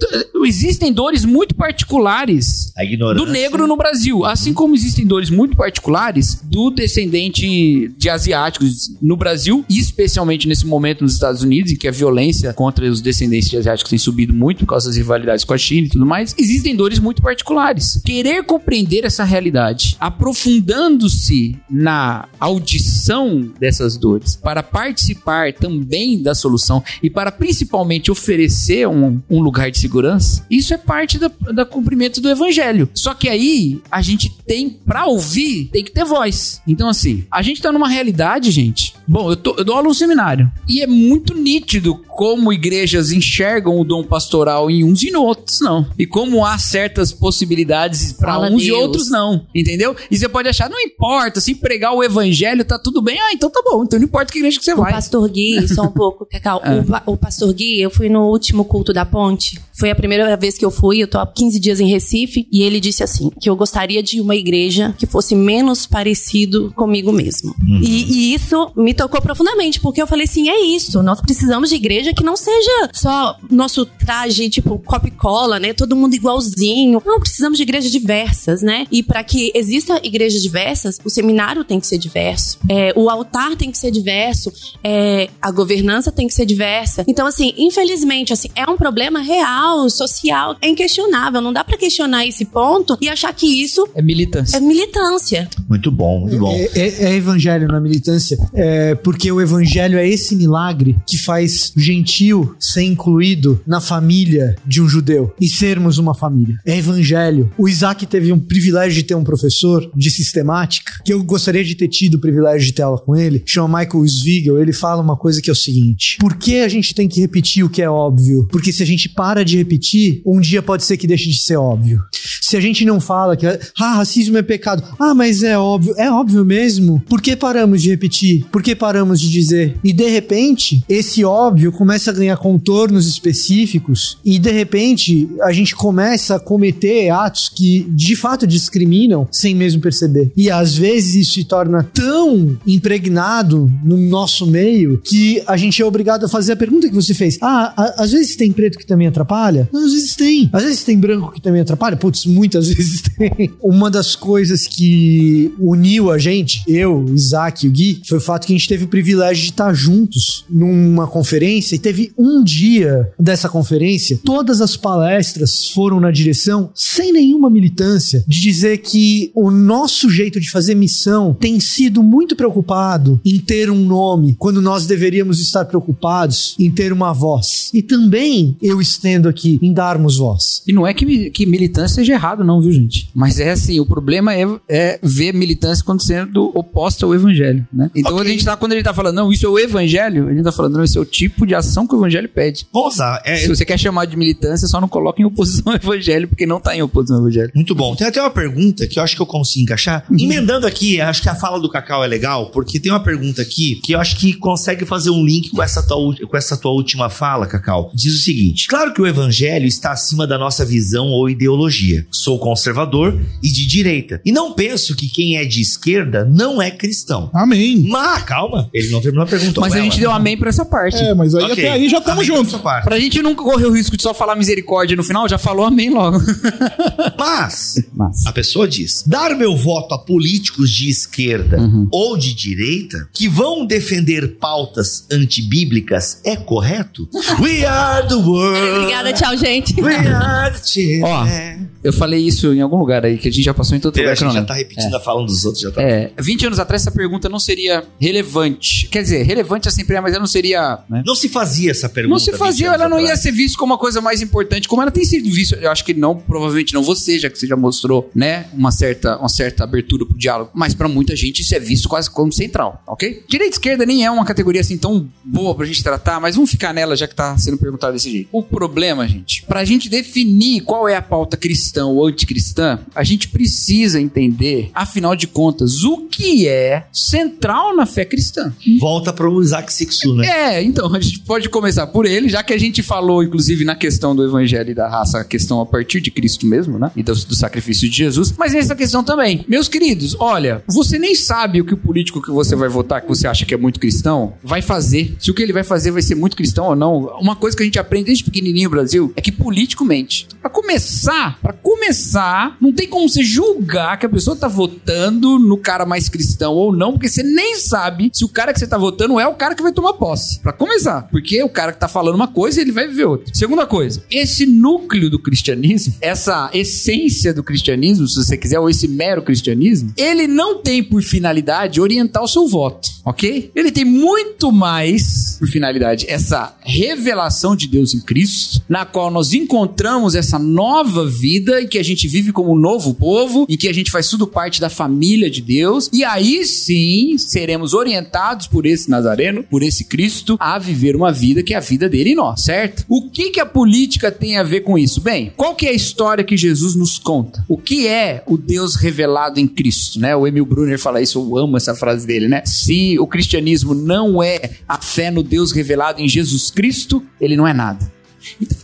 existem dores muito particulares do negro no Brasil, assim como existem dores muito particulares do descendente de asiáticos no Brasil, especialmente nesse momento nos Estados Unidos, em que a violência contra os descendentes de asiáticos tem subido muito por causa das rivalidades com a China e tudo mais, existem dores muito particulares. Querer compreender essa realidade, aprofundando-se na audição dessas dores, para participar também da solução e para principalmente oferecer um, um lugar de segurança, isso é parte da, da cumprimento do evangelho. Só que aí a gente tem, pra ouvir, tem que ter voz. Então, assim, a gente tá numa realidade, gente. Bom, eu, tô, eu dou aula no seminário e é muito nítido como igrejas enxergam o dom pastoral em uns e no outros não. E como há certas possibilidades para uns e Deus. outros não, entendeu? E você pode achar, não importa, se pregar o evangelho tá tudo bem, ah, então tá bom, então não importa que igreja que você O vai. pastor Gui, só um pouco, Cacau. [LAUGHS] É. O, pa- o pastor Gui, eu fui no último culto da ponte. Foi a primeira vez que eu fui, eu tô há 15 dias em Recife, e ele disse assim: que eu gostaria de uma igreja que fosse menos parecido comigo mesmo. E, e isso me tocou profundamente, porque eu falei assim: é isso, nós precisamos de igreja que não seja só nosso traje, tipo, copy cola, né? Todo mundo igualzinho. Não, precisamos de igrejas diversas, né? E para que exista igrejas diversas, o seminário tem que ser diverso, é, o altar tem que ser diverso, é, a governança tem que ser diversa. Então, assim, infelizmente, assim, é um problema real, social, é inquestionável. Não dá pra questionar esse ponto e achar que isso É militância. é militância. Muito bom, muito bom. É, é- é evangelho na militância, é, porque o evangelho é esse milagre que faz o gentil ser incluído na família de um judeu e sermos uma família. É evangelho. O Isaac teve um privilégio de ter um professor de sistemática, que eu gostaria de ter tido o privilégio de ter aula com ele, chama Michael Zwiegel. Ele fala uma coisa que é o seguinte: por que a gente tem que repetir o que é óbvio? Porque se a gente para de repetir, um dia pode ser que deixe de ser óbvio. Se a gente não fala que ah, racismo é pecado, ah, mas é óbvio, é óbvio mesmo. Por que paramos de repetir? Por que paramos de dizer? E de repente, esse óbvio começa a ganhar contornos específicos e de repente a gente começa a cometer atos que de fato discriminam sem mesmo perceber. E às vezes isso se torna tão impregnado no nosso meio que a gente é obrigado a fazer a pergunta que você fez. Ah, às vezes tem preto que também atrapalha? Não, às vezes tem. Às vezes tem branco que também atrapalha? Putz, muitas [LAUGHS] vezes tem. Uma das coisas que uniu a gente, eu, Isaac e o Gui, foi o fato que a gente teve o privilégio de estar juntos numa conferência e teve um dia dessa conferência, todas as palestras foram na direção, sem nenhuma militância, de dizer que o nosso jeito de fazer missão tem sido muito preocupado em ter um nome, quando nós deveríamos estar preocupados em ter uma voz. E também eu estendo aqui em darmos voz. E não é que, que militância seja errado, não, viu, gente? Mas é assim, o problema é, é ver militância quando sendo oposta ao evangelho, né? Então Ok. a gente tá, quando ele tá falando, não, isso é o evangelho, a gente tá falando, não, isso é o tipo de ação que o evangelho pede. Usar. É, Se você quer chamar de militância, só não coloca em oposição ao evangelho, porque não tá em oposição ao evangelho. Muito bom. Tem até uma pergunta que eu acho que eu consigo encaixar. Emendando aqui, acho que a fala do Cacau é legal, porque tem uma pergunta aqui que eu acho que consegue fazer um link com essa tua, com essa tua última fala, Cacau. Diz o seguinte: claro que o evangelho está acima da nossa visão ou ideologia. Sou conservador e de direita. E não penso que quem é de esquerda não é cristão. Amém. Mas, calma, ele não terminou a pergunta. Mas a Ela. gente deu amém pra essa parte. É, mas aí Ok. até aí já estamos juntos. parte. Pra gente não correr o risco de só falar misericórdia no final, já falou amém logo. [LAUGHS] Mas, Mas. A pessoa diz: dar meu voto a políticos de esquerda Uhum. ou de direita que vão defender pautas antibíblicas é correto? We are the world. Obrigada, tchau, gente. We are the children. Ó, Eu falei isso em algum lugar aí, que a gente já passou em todo a lugar. que eu gente já tá repetindo a fala dos outros, já tá. É, 20 anos atrás essa pergunta não seria relevante. Quer dizer, relevante é sempre é, mas ela não seria. né? Não se fazia essa pergunta. Não se 20 fazia, ela não ia atrás. ser vista como uma coisa mais importante, como ela tem sido vista. Eu acho que não, provavelmente não você, já que você já mostrou, né, uma certa, uma certa abertura pro diálogo. Mas pra muita gente isso é visto quase como central, ok? Direita e esquerda nem é uma categoria assim tão boa pra gente tratar, mas vamos ficar nela já que tá sendo perguntado desse jeito. O problema, gente, pra gente definir qual é a pauta cristã ou anticristã, a gente precisa entender, afinal de contas, o que é central na fé cristã. Volta pro Isaac Sixu, né? É, então, a gente pode começar por ele, já que a gente falou, inclusive, na questão do evangelho e da raça, a questão a partir de Cristo mesmo, né? E do, do sacrifício de Jesus, mas nessa questão também. Meus queridos, olha, você nem sabe o que o político que você vai votar, que você acha que é muito cristão, vai fazer. Se o que ele vai fazer vai ser muito cristão ou não. Uma coisa que a gente aprende desde pequenininho no Brasil é que político mente. A começar, para começar, não tem como você julgar que a pessoa tá votando no cara mais cristão ou não, porque você nem sabe se o cara que você tá votando é o cara que vai tomar posse. Para começar, porque o cara que tá falando uma coisa, ele vai viver outra. Segunda coisa, esse núcleo do cristianismo, essa essência do cristianismo, se você quiser, ou esse mero cristianismo, ele não tem por finalidade orientar o seu voto, ok? Ele tem muito mais por finalidade essa revelação de Deus em Cristo, na qual nós encontramos essa nova vida e que a gente vive como um novo povo e que a gente faz tudo parte da família de Deus. E aí sim seremos orientados por esse Nazareno, por esse Cristo, a viver uma vida que é a vida dele e nós, certo? O que que a política tem a ver com isso? Bem, qual que é a história que Jesus nos conta? O que é o Deus revelado em Cristo, né? O Emil Brunner fala isso, eu amo essa frase dele, né? Se o cristianismo não é a fé no Deus revelado em Jesus Cristo, ele não é nada.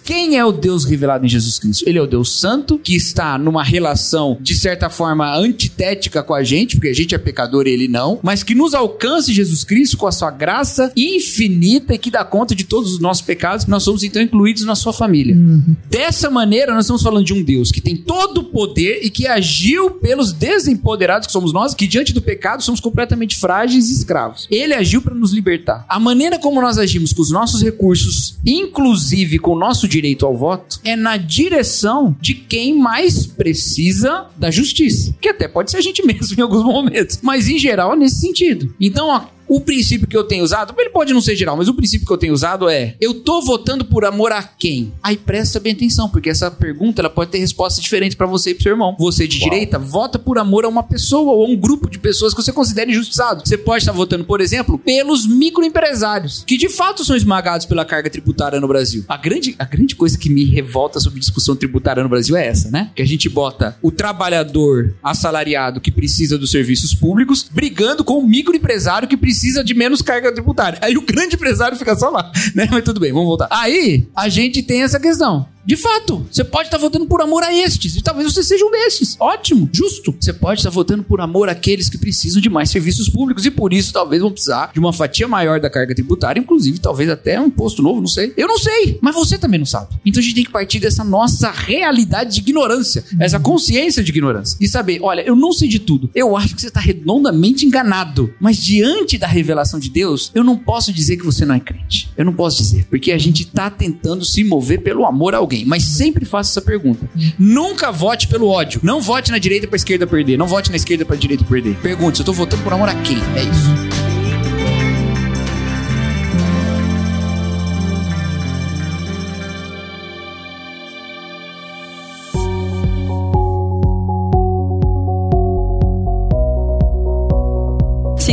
Quem é o Deus revelado em Jesus Cristo? Ele é o Deus Santo, que está numa relação, de certa forma, antitética com a gente, porque a gente é pecador e ele não, mas que nos alcança Jesus Cristo com a sua graça infinita e que dá conta de todos os nossos pecados, nós somos então incluídos na sua família. Uhum. Dessa maneira, nós estamos falando de um Deus que tem todo o poder e que agiu pelos desempoderados que somos nós, que diante do pecado somos completamente frágeis e escravos. Ele agiu para nos libertar. A maneira como nós agimos com os nossos recursos, inclusive com o nosso direito ao voto é na direção de quem mais precisa da justiça. Que até pode ser a gente [LAUGHS] mesmo em alguns momentos. Mas em geral é nesse sentido. Então, o princípio que eu tenho usado, ele pode não ser geral, mas o princípio que eu tenho usado é: eu tô votando por amor a quem? Aí presta bem atenção, porque essa pergunta ela pode ter respostas diferentes para você e pro seu irmão. Você de Uau. direita vota por amor a uma pessoa ou a um grupo de pessoas que você considera injustiçado. Você pode estar votando, por exemplo, pelos microempresários, que de fato são esmagados pela carga tributária no Brasil. A grande, a grande coisa que me revolta sobre discussão tributária no Brasil é essa, né? Que a gente bota o trabalhador assalariado que precisa dos serviços públicos brigando com o microempresário que precisa precisa de menos carga tributária. Aí o grande empresário fica só lá, né? Mas tudo bem, vamos voltar. Aí a gente tem essa questão. De fato, você pode estar votando por amor a estes, e talvez você seja um desses. Ótimo, justo. Você pode estar votando por amor àqueles que precisam de mais serviços públicos, e por isso talvez vão precisar de uma fatia maior da carga tributária, inclusive talvez até um imposto novo, não sei. Eu não sei, mas você também não sabe. Então a gente tem que partir dessa nossa realidade de ignorância, essa consciência de ignorância, e saber: olha, eu não sei de tudo, eu acho que você está redondamente enganado, mas diante da revelação de Deus, eu não posso dizer que você não é crente. Eu não posso dizer, porque a gente está tentando se mover pelo amor a alguém alguém, mas sempre faça essa pergunta. Nunca vote pelo ódio. Não vote na direita pra esquerda perder. Não vote na esquerda pra direita perder. Pergunte, eu tô votando por amor a quem? É isso.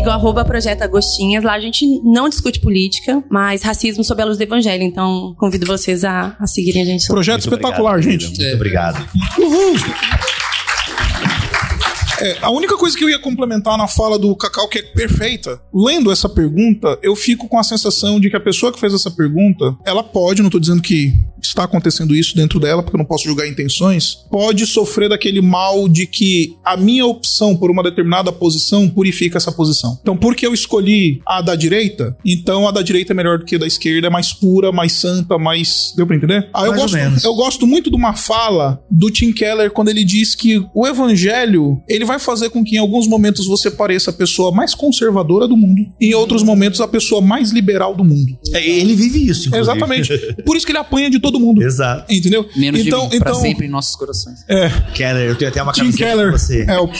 Siga o arroba Projeto Agostinhas. Lá a gente não discute política, mas racismo sob a luz do evangelho. Então, convido vocês a, a seguirem a gente. Projeto Muito espetacular, obrigado, gente. Muito obrigado. Uhul! É, a única coisa que eu ia complementar na fala do Cacau, que é perfeita, lendo essa pergunta, eu fico com a sensação de que a pessoa que fez essa pergunta, ela pode, não estou dizendo que está acontecendo isso dentro dela, porque eu não posso julgar intenções, pode sofrer daquele mal de que a minha opção por uma determinada posição purifica essa posição. Então, porque eu escolhi a da direita, então a da direita é melhor do que a da esquerda, é mais pura, mais santa, mais. Deu pra entender? Ah, eu, gosto, eu gosto muito de uma fala do Tim Keller quando ele diz que o evangelho ele vai fazer com que em alguns momentos você pareça a pessoa mais conservadora do mundo, e em outros momentos a pessoa mais liberal do mundo. É, ele vive isso, inclusive. Exatamente. Por isso que ele apanha de todo [LAUGHS] mundo. Exato. Entendeu? Menos então, de mim, então, pra sempre em nossos corações. É. Keller, eu tenho até uma Tim camiseta Keller você. É o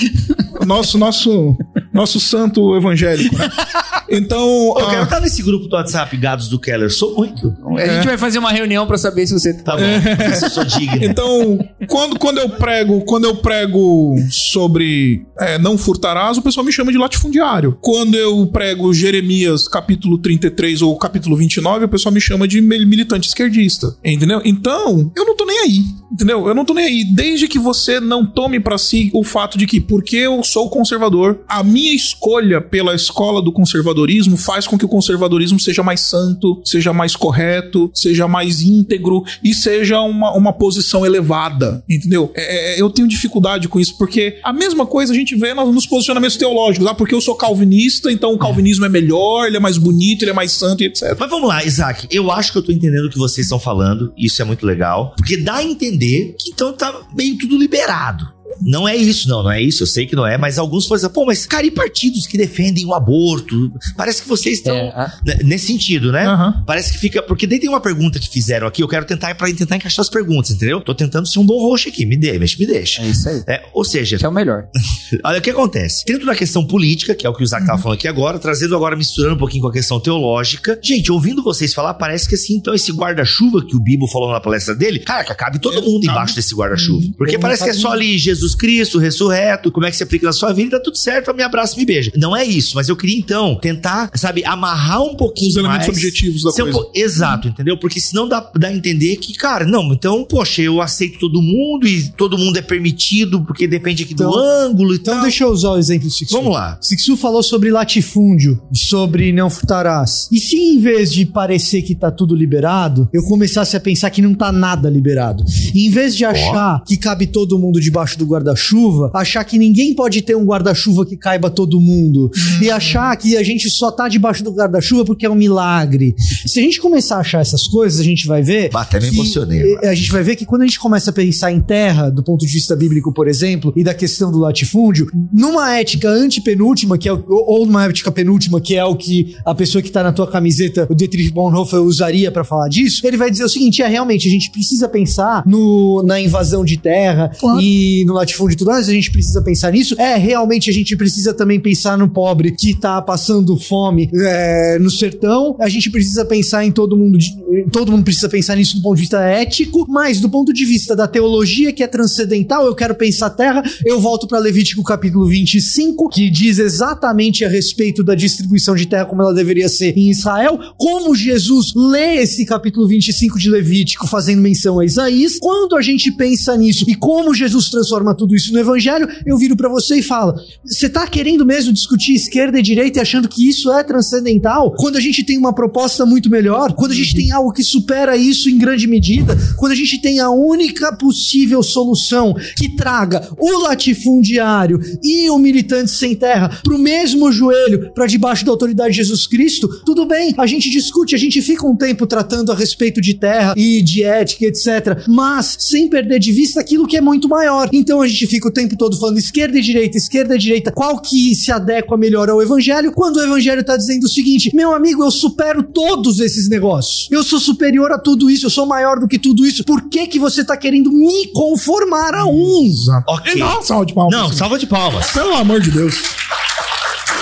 nosso, nosso, nosso santo evangélico, né? [LAUGHS] Então. Eu quero estar nesse grupo do WhatsApp, Gados do Keller. Sou muito. A gente vai fazer uma reunião para saber se você tá bom. É. Se eu sou digno. Então, quando, quando eu prego, quando eu prego sobre é, não furtarás, o pessoal me chama de latifundiário. Quando eu prego Jeremias capítulo 33 ou capítulo 29, o pessoal me chama de militante esquerdista. Entendeu? Então, eu não tô nem aí. Entendeu? Eu não tô nem aí. Desde que você não tome para si o fato de que, porque eu sou conservador, a minha escolha pela escola do conservador conservadorismo faz com que o conservadorismo seja mais santo, seja mais correto, seja mais íntegro e seja uma, uma posição elevada, entendeu? É, é, eu tenho dificuldade com isso, porque a mesma coisa a gente vê nos, nos posicionamentos teológicos, ah, porque eu sou calvinista, então o calvinismo é melhor, ele é mais bonito, ele é mais santo e etc. Mas vamos lá, Isaac. Eu acho que eu tô entendendo o que vocês estão falando. Isso é muito legal. Porque dá a entender que então tá meio tudo liberado. Não é isso, não, não é isso. Eu sei que não é, mas alguns falam assim, pô, mas cara, e partidos que defendem o aborto? Parece que vocês estão É, a- n- nesse sentido, né? Aham. Parece que fica. Porque daí tem uma pergunta que fizeram aqui, eu quero tentar para tentar encaixar as perguntas, entendeu? Tô tentando ser um bom roxo aqui, me deixa, me deixa. É isso aí. É, ou seja, Que é o melhor. [LAUGHS] Olha o que acontece. Dentro da questão política, que é o que o Isaac tava falando aqui agora, trazendo agora, misturando um pouquinho com a questão teológica. Gente, ouvindo vocês falar, parece que assim, então esse guarda-chuva que o Bibo falou na palestra dele, cara, cabe todo mundo embaixo desse guarda-chuva. Porque Bem parece que é só ali Jesus Cristo, ressurreto, como é que se aplica na sua vida, tá tudo certo, me abraça, me beija. Não é isso, mas eu queria então tentar, sabe, amarrar um pouquinho Os elementos mais. objetivos da um coisa. po- Exato, entendeu? Porque senão dá, dá a entender que, cara, não, então, poxa, eu aceito todo mundo e todo mundo é permitido, porque depende aqui do Então- ângulo e Então tal. deixa eu usar o exemplo do Sixu. Vamos lá. Sixu falou sobre latifúndio, sobre não furtarás. E se em vez de parecer que tá tudo liberado, eu começasse a pensar que não tá nada liberado? E em vez de achar que cabe todo mundo debaixo do guarda-chuva, achar que ninguém pode ter um guarda-chuva que caiba todo mundo. E achar que a gente só tá debaixo do guarda-chuva porque é um milagre. Se a gente começar a achar essas coisas, a gente vai ver Até me emocionei. a gente vai ver que quando a gente começa a pensar em terra, do ponto de vista bíblico, por exemplo, e da questão do latifúndio, numa ética antepenúltima, que é o, ou numa ética penúltima, que é o que a pessoa que tá na tua camiseta, o Dietrich Bonhoeffer, usaria pra falar disso, ele vai dizer o seguinte: é realmente, a gente precisa pensar no, na invasão de terra Claro. e no latifúndio e tudo mais, a gente precisa pensar nisso. É, realmente, a gente precisa também pensar no pobre que tá passando fome é, no sertão. A gente precisa pensar em todo mundo, de- todo mundo precisa pensar nisso do ponto de vista ético, mas do ponto de vista da teologia que é transcendental, eu quero pensar a terra, eu volto para Levítico capítulo 25, que diz exatamente a respeito da distribuição de terra como ela deveria ser em Israel, como Jesus lê esse capítulo 25 de Levítico fazendo menção a Isaías. Quando a gente pensa nisso e como Jesus transforma tudo isso no evangelho, eu viro para você e falo: você tá querendo mesmo discutir esquerda e direita e achando que isso é transcendental? Quando a gente tem uma proposta muito melhor, quando a gente tem algo que supera isso em grande medida, quando a gente tem a única possível solução que traga o latifundiário e o militante sem terra pro mesmo joelho, para debaixo da autoridade de Jesus Cristo, tudo bem, a gente discute, a gente fica um tempo tratando a respeito de terra e de ética, etc. Mas sem perder de vista aquilo que é muito maior. Então a gente fica o tempo todo falando esquerda e direita, esquerda e direita, qual que se adequa melhor ao evangelho, quando o evangelho tá dizendo o seguinte: meu amigo, eu supero todos esses negócios. Eu sou superior a tudo isso, eu sou maior do que tudo isso. Por que que você tá querendo me conformar a um? Exato. Ok. Dá uma salva de palmas. Não, assim. salva de palmas. Pelo amor de Deus.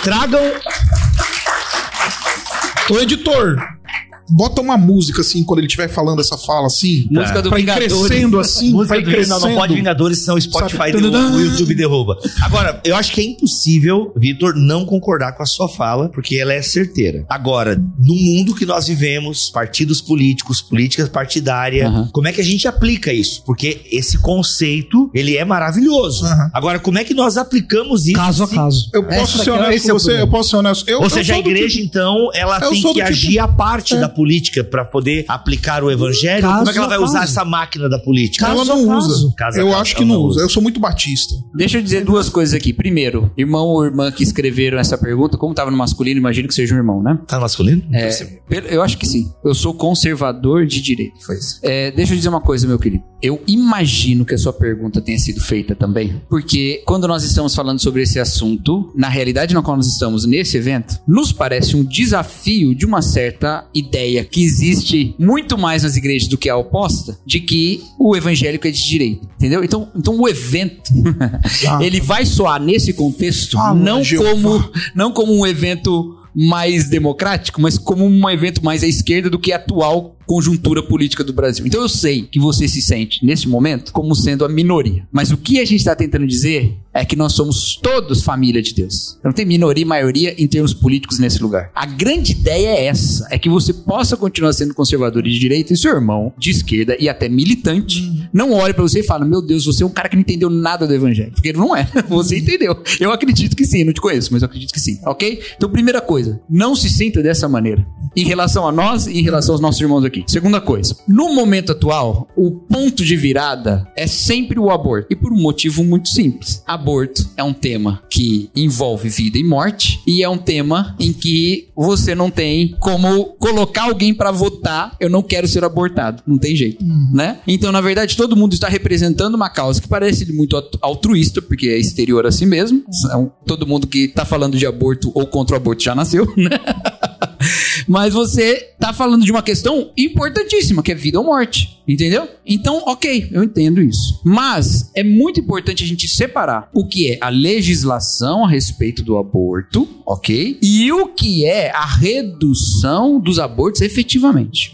Tragam. Ô, editor, bota uma música assim, quando ele estiver falando essa fala assim. Música do pra ir Vingadores. crescendo assim, Música vai do crescendo. não, não pode Vingadores, senão o Spotify derruba, o YouTube derruba. Agora, eu acho que é impossível, Vitor, não concordar com a sua fala, porque ela é certeira. Agora, no mundo que nós vivemos, partidos políticos, políticas partidárias, Aham. como é que a gente aplica isso? Porque esse conceito, ele é maravilhoso. Aham. Agora, como é que nós aplicamos isso? Caso a caso. Eu posso Essa ser é- honesto esse com é o você? problema. Eu posso ser honesto. Eu, Ou eu seja, a igreja, tipo- então, ela Eu tem que tipo- agir a parte É. da política pra poder aplicar o evangelho? Caso como é que ela vai usar caso. essa máquina da política? ela Caso a não usa. Caso eu caso, acho que ela não não usa. usa. Eu sou muito batista. Deixa eu dizer duas coisas aqui. Primeiro, irmão ou irmã que escreveram essa pergunta, como estava no masculino, imagino que seja um irmão, né? Tá masculino? É, eu acho que sim. Eu sou conservador de direito. Foi isso. É, deixa eu dizer uma coisa, meu querido. Eu imagino que a sua pergunta tenha sido feita também, porque quando nós estamos falando sobre esse assunto, na realidade na qual nós estamos nesse evento, nos parece um desafio de uma certa ideia que existe muito mais nas igrejas do que a oposta, de que o evangélico é de direito, entendeu? Então, então o evento, [LAUGHS] Ah. ele vai soar nesse contexto Fala, não como não como um evento mais democrático, mas como um evento mais à esquerda do que atual conjuntura política do Brasil. Então eu sei que você se sente, neste momento, como sendo a minoria. Mas o que a gente está tentando dizer é que nós somos todos família de Deus. Não tem minoria e maioria em termos políticos nesse lugar. A grande ideia é essa: é que você possa continuar sendo conservador de direita e seu irmão de esquerda e até militante não olhe para você e fala: Meu Deus, você é um cara que não entendeu nada do evangelho. Porque não é. [LAUGHS] Você entendeu. Eu acredito que sim, não te conheço, mas eu acredito que sim, ok? Então, primeira coisa, não se sinta dessa maneira. Em relação a nós e em relação aos nossos irmãos aqui. Segunda coisa, no momento atual, o ponto de virada é sempre o aborto. E por um motivo muito simples. Aborto é um tema que envolve vida e morte e é um tema em que você não tem como colocar alguém para votar, eu não quero ser abortado. Não tem jeito, né? Então, na verdade, todo mundo está representando uma causa que parece muito alt- altruísta, porque é exterior a si mesmo. São- todo mundo que tá falando de aborto ou contra o aborto já nasceu, [LAUGHS] né? Mas você tá falando de uma questão importantíssima, que é vida ou morte. Entendeu? Então, ok, eu entendo isso. Mas é muito importante a gente separar o que é a legislação a respeito do aborto, ok? E o que é a redução dos abortos efetivamente.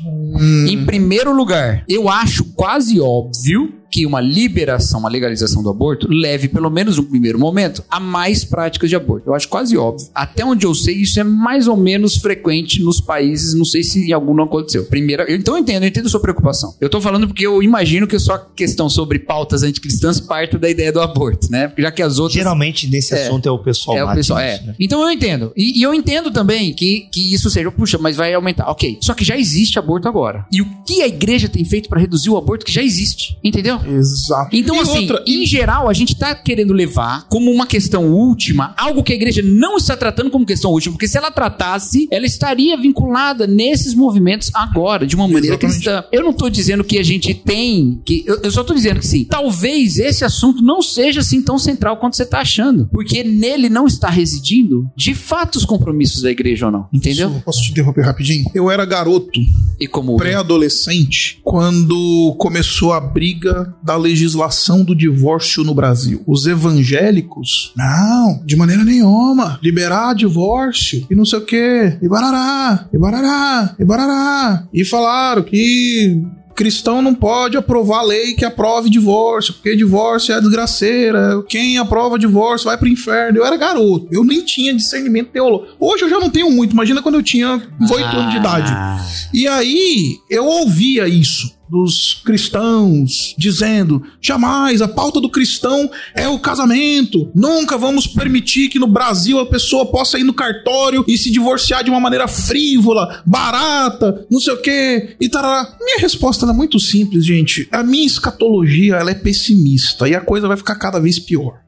Em primeiro lugar, eu acho quase óbvio que uma liberação, uma legalização do aborto leve, pelo menos no primeiro momento, a mais práticas de aborto. Eu acho quase óbvio. Até onde eu sei, isso é mais ou menos frequente nos países, não sei se em algum não aconteceu. Primeira, eu- então eu entendo, eu entendo a sua preocupação. Eu tô falando porque eu imagino que a sua questão sobre pautas anticristãs parte da ideia do aborto, né? Já que as outras Geralmente, nesse É. assunto, é o pessoal é, o pessoal, é. né? Então eu entendo. E, e eu entendo também que, que isso seja, puxa, mas vai aumentar. Ok. Só que já existe aborto agora. E o que a igreja tem feito para reduzir o aborto que já existe? Entendeu? Exato. Então, E assim, outra, em geral, a gente tá querendo levar como uma questão última algo que a igreja não está tratando como questão última, porque se ela tratasse, ela estaria vinculada nesses movimentos agora, de uma maneira Exatamente. cristã. Eu não tô dizendo que a gente tem. que Eu, eu só tô dizendo que sim. Talvez esse assunto não seja assim tão central quanto você tá achando. Porque nele não está residindo, de fato, os compromissos da igreja ou não. Entendeu? Posso- Posso te interromper rapidinho? Eu era garoto, E como. pré-adolescente, quando começou a briga da legislação do divórcio no Brasil. Os evangélicos, não, de maneira nenhuma, liberar divórcio e não sei o que, e barará, e barará, e barará. E falaram que cristão não pode aprovar lei que aprove divórcio, porque divórcio é desgraceira. Quem aprova divórcio vai pro inferno. Eu era garoto, eu nem tinha discernimento teológico. Hoje eu já não tenho muito, imagina quando eu tinha 8 anos de idade. Ah. E aí eu ouvia isso dos cristãos dizendo: jamais a pauta do cristão é o casamento. Nunca vamos permitir que no Brasil a pessoa possa ir no cartório e se divorciar de uma maneira frívola, barata, não sei o quê. E tarará. Minha resposta é muito simples, gente. A minha escatologia ela é pessimista e a coisa vai ficar cada vez pior.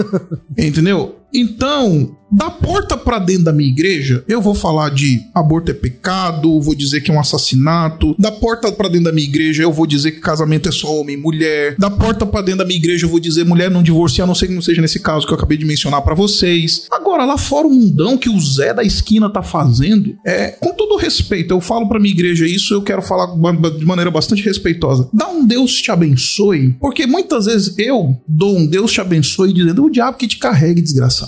[LAUGHS] Entendeu? Então, da porta pra dentro da minha igreja, eu vou falar de aborto é pecado, vou dizer que é um assassinato. Da porta pra dentro da minha igreja, eu vou dizer que casamento é só homem e mulher. Da porta pra dentro da minha igreja, eu vou dizer mulher não divorcia, a não ser que não seja nesse caso que eu acabei de mencionar pra vocês. Agora, lá fora o mundão que o Zé da esquina tá fazendo, é, com todo respeito, eu falo pra minha igreja isso, eu quero falar de maneira bastante respeitosa. Dá um Deus te abençoe, porque muitas vezes eu dou um Deus te abençoe dizendo o diabo que te carregue, desgraçado.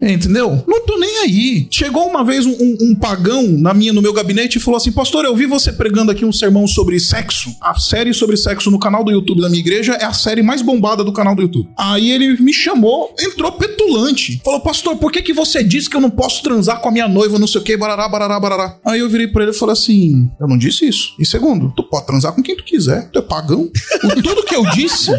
Entendeu? Não tô nem aí. Chegou uma vez um, um- um pagão na minha, no meu gabinete e falou assim: Pastor, eu vi você pregando aqui um sermão sobre sexo. A série sobre sexo no canal do YouTube da minha igreja é a série mais bombada do canal do YouTube. Aí ele me chamou, entrou petulante. Falou: Pastor, por que, que você disse que eu não posso transar com a minha noiva, não sei o que, barará, barará, barará? Aí eu virei pra ele e falei assim: Eu não disse isso. E segundo, tu pode transar com quem tu quiser. Tu é pagão. O- tudo que eu disse,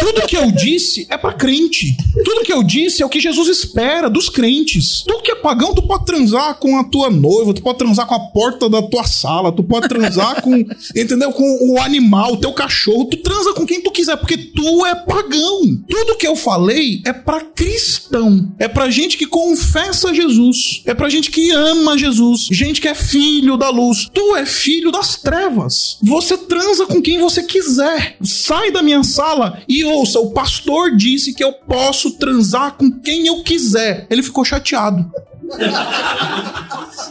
tudo que eu disse é pra crente. Tudo que eu disse é o que Jesus espera dos crentes. Tu que é pagão, tu pode transar com a tua noiva, tu pode transar com a porta da tua sala, tu pode transar com, [LAUGHS] entendeu? Com o animal, o teu cachorro, tu transa com quem tu quiser, porque tu é pagão. Tudo que eu falei é pra cristão, é pra gente que confessa Jesus, é pra gente que ama Jesus, gente que é filho da luz. Tu é filho das trevas. Você transa com quem você quiser. Sai da minha sala e ouça, o pastor disse que eu posso transar com quem eu quiser. Ele ficou chateado.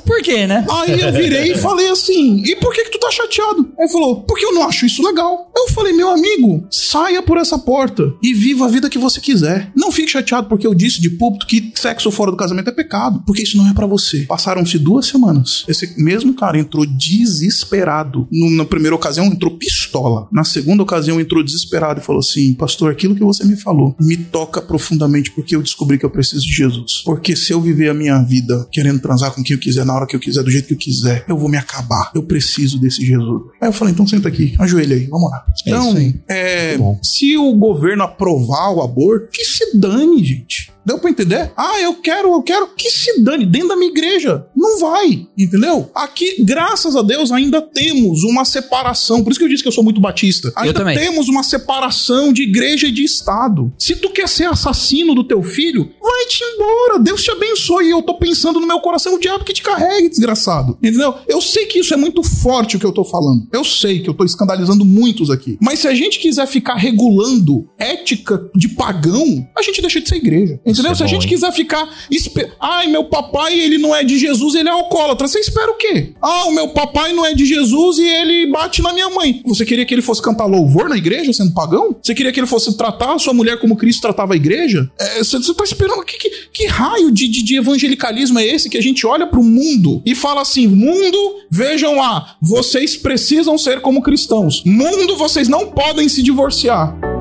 Por quê, né? Aí eu virei e falei assim: e por que, que tu tá chateado? Aí ele falou: porque eu não acho isso legal. Eu falei, meu amigo, saia por essa porta e viva a vida que você quiser. Não fique chateado porque eu disse de púlpito que sexo fora do casamento é pecado, porque isso não é pra você. Passaram-se duas semanas. Esse mesmo cara entrou desesperado. Na primeira ocasião entrou pistola. Na segunda ocasião entrou desesperado e falou assim: Pastor, aquilo que você me falou me toca profundamente porque eu descobri que eu preciso de Jesus. Porque se eu viver a minha vida querendo transar com quem eu quiser, na hora que eu quiser, do jeito que eu quiser, eu vou me acabar. Eu preciso desse Jesus. Aí eu falei: então senta aqui, ajoelha aí, vamos lá. É Então, é, Bom. se o governo aprovar o aborto, que se dane, gente. Deu pra entender? Ah, eu quero, eu quero. Que se dane. Dentro da minha igreja. Não vai. Entendeu? Aqui, graças a Deus, ainda temos uma separação. Por isso que eu disse que eu sou muito batista. Ainda temos uma separação de igreja e de Estado. Se tu quer ser assassino do teu filho, vai-te embora. Deus te abençoe. Eu tô pensando no meu coração, o diabo que te carregue, desgraçado. Entendeu? Eu sei que isso é muito forte o que eu tô falando. Eu sei que eu tô escandalizando muitos aqui. Mas se a gente quiser ficar regulando ética de pagão, a gente deixa de ser igreja. Entendeu? É se a bom, gente hein? quiser ficar. espe- Ai, meu papai, ele não é de Jesus, ele é alcoólatra. Você espera o quê? Ah, o meu papai não é de Jesus e ele bate na minha mãe. Você queria que ele fosse cantar louvor na igreja sendo pagão? Você queria que ele fosse tratar a sua mulher como Cristo tratava a igreja? É, Você você tá esperando. Que, que, que raio de, de, de evangelicalismo é esse que a gente olha pro mundo e fala assim: mundo, vejam lá, vocês precisam ser como cristãos. Mundo, vocês não podem se divorciar.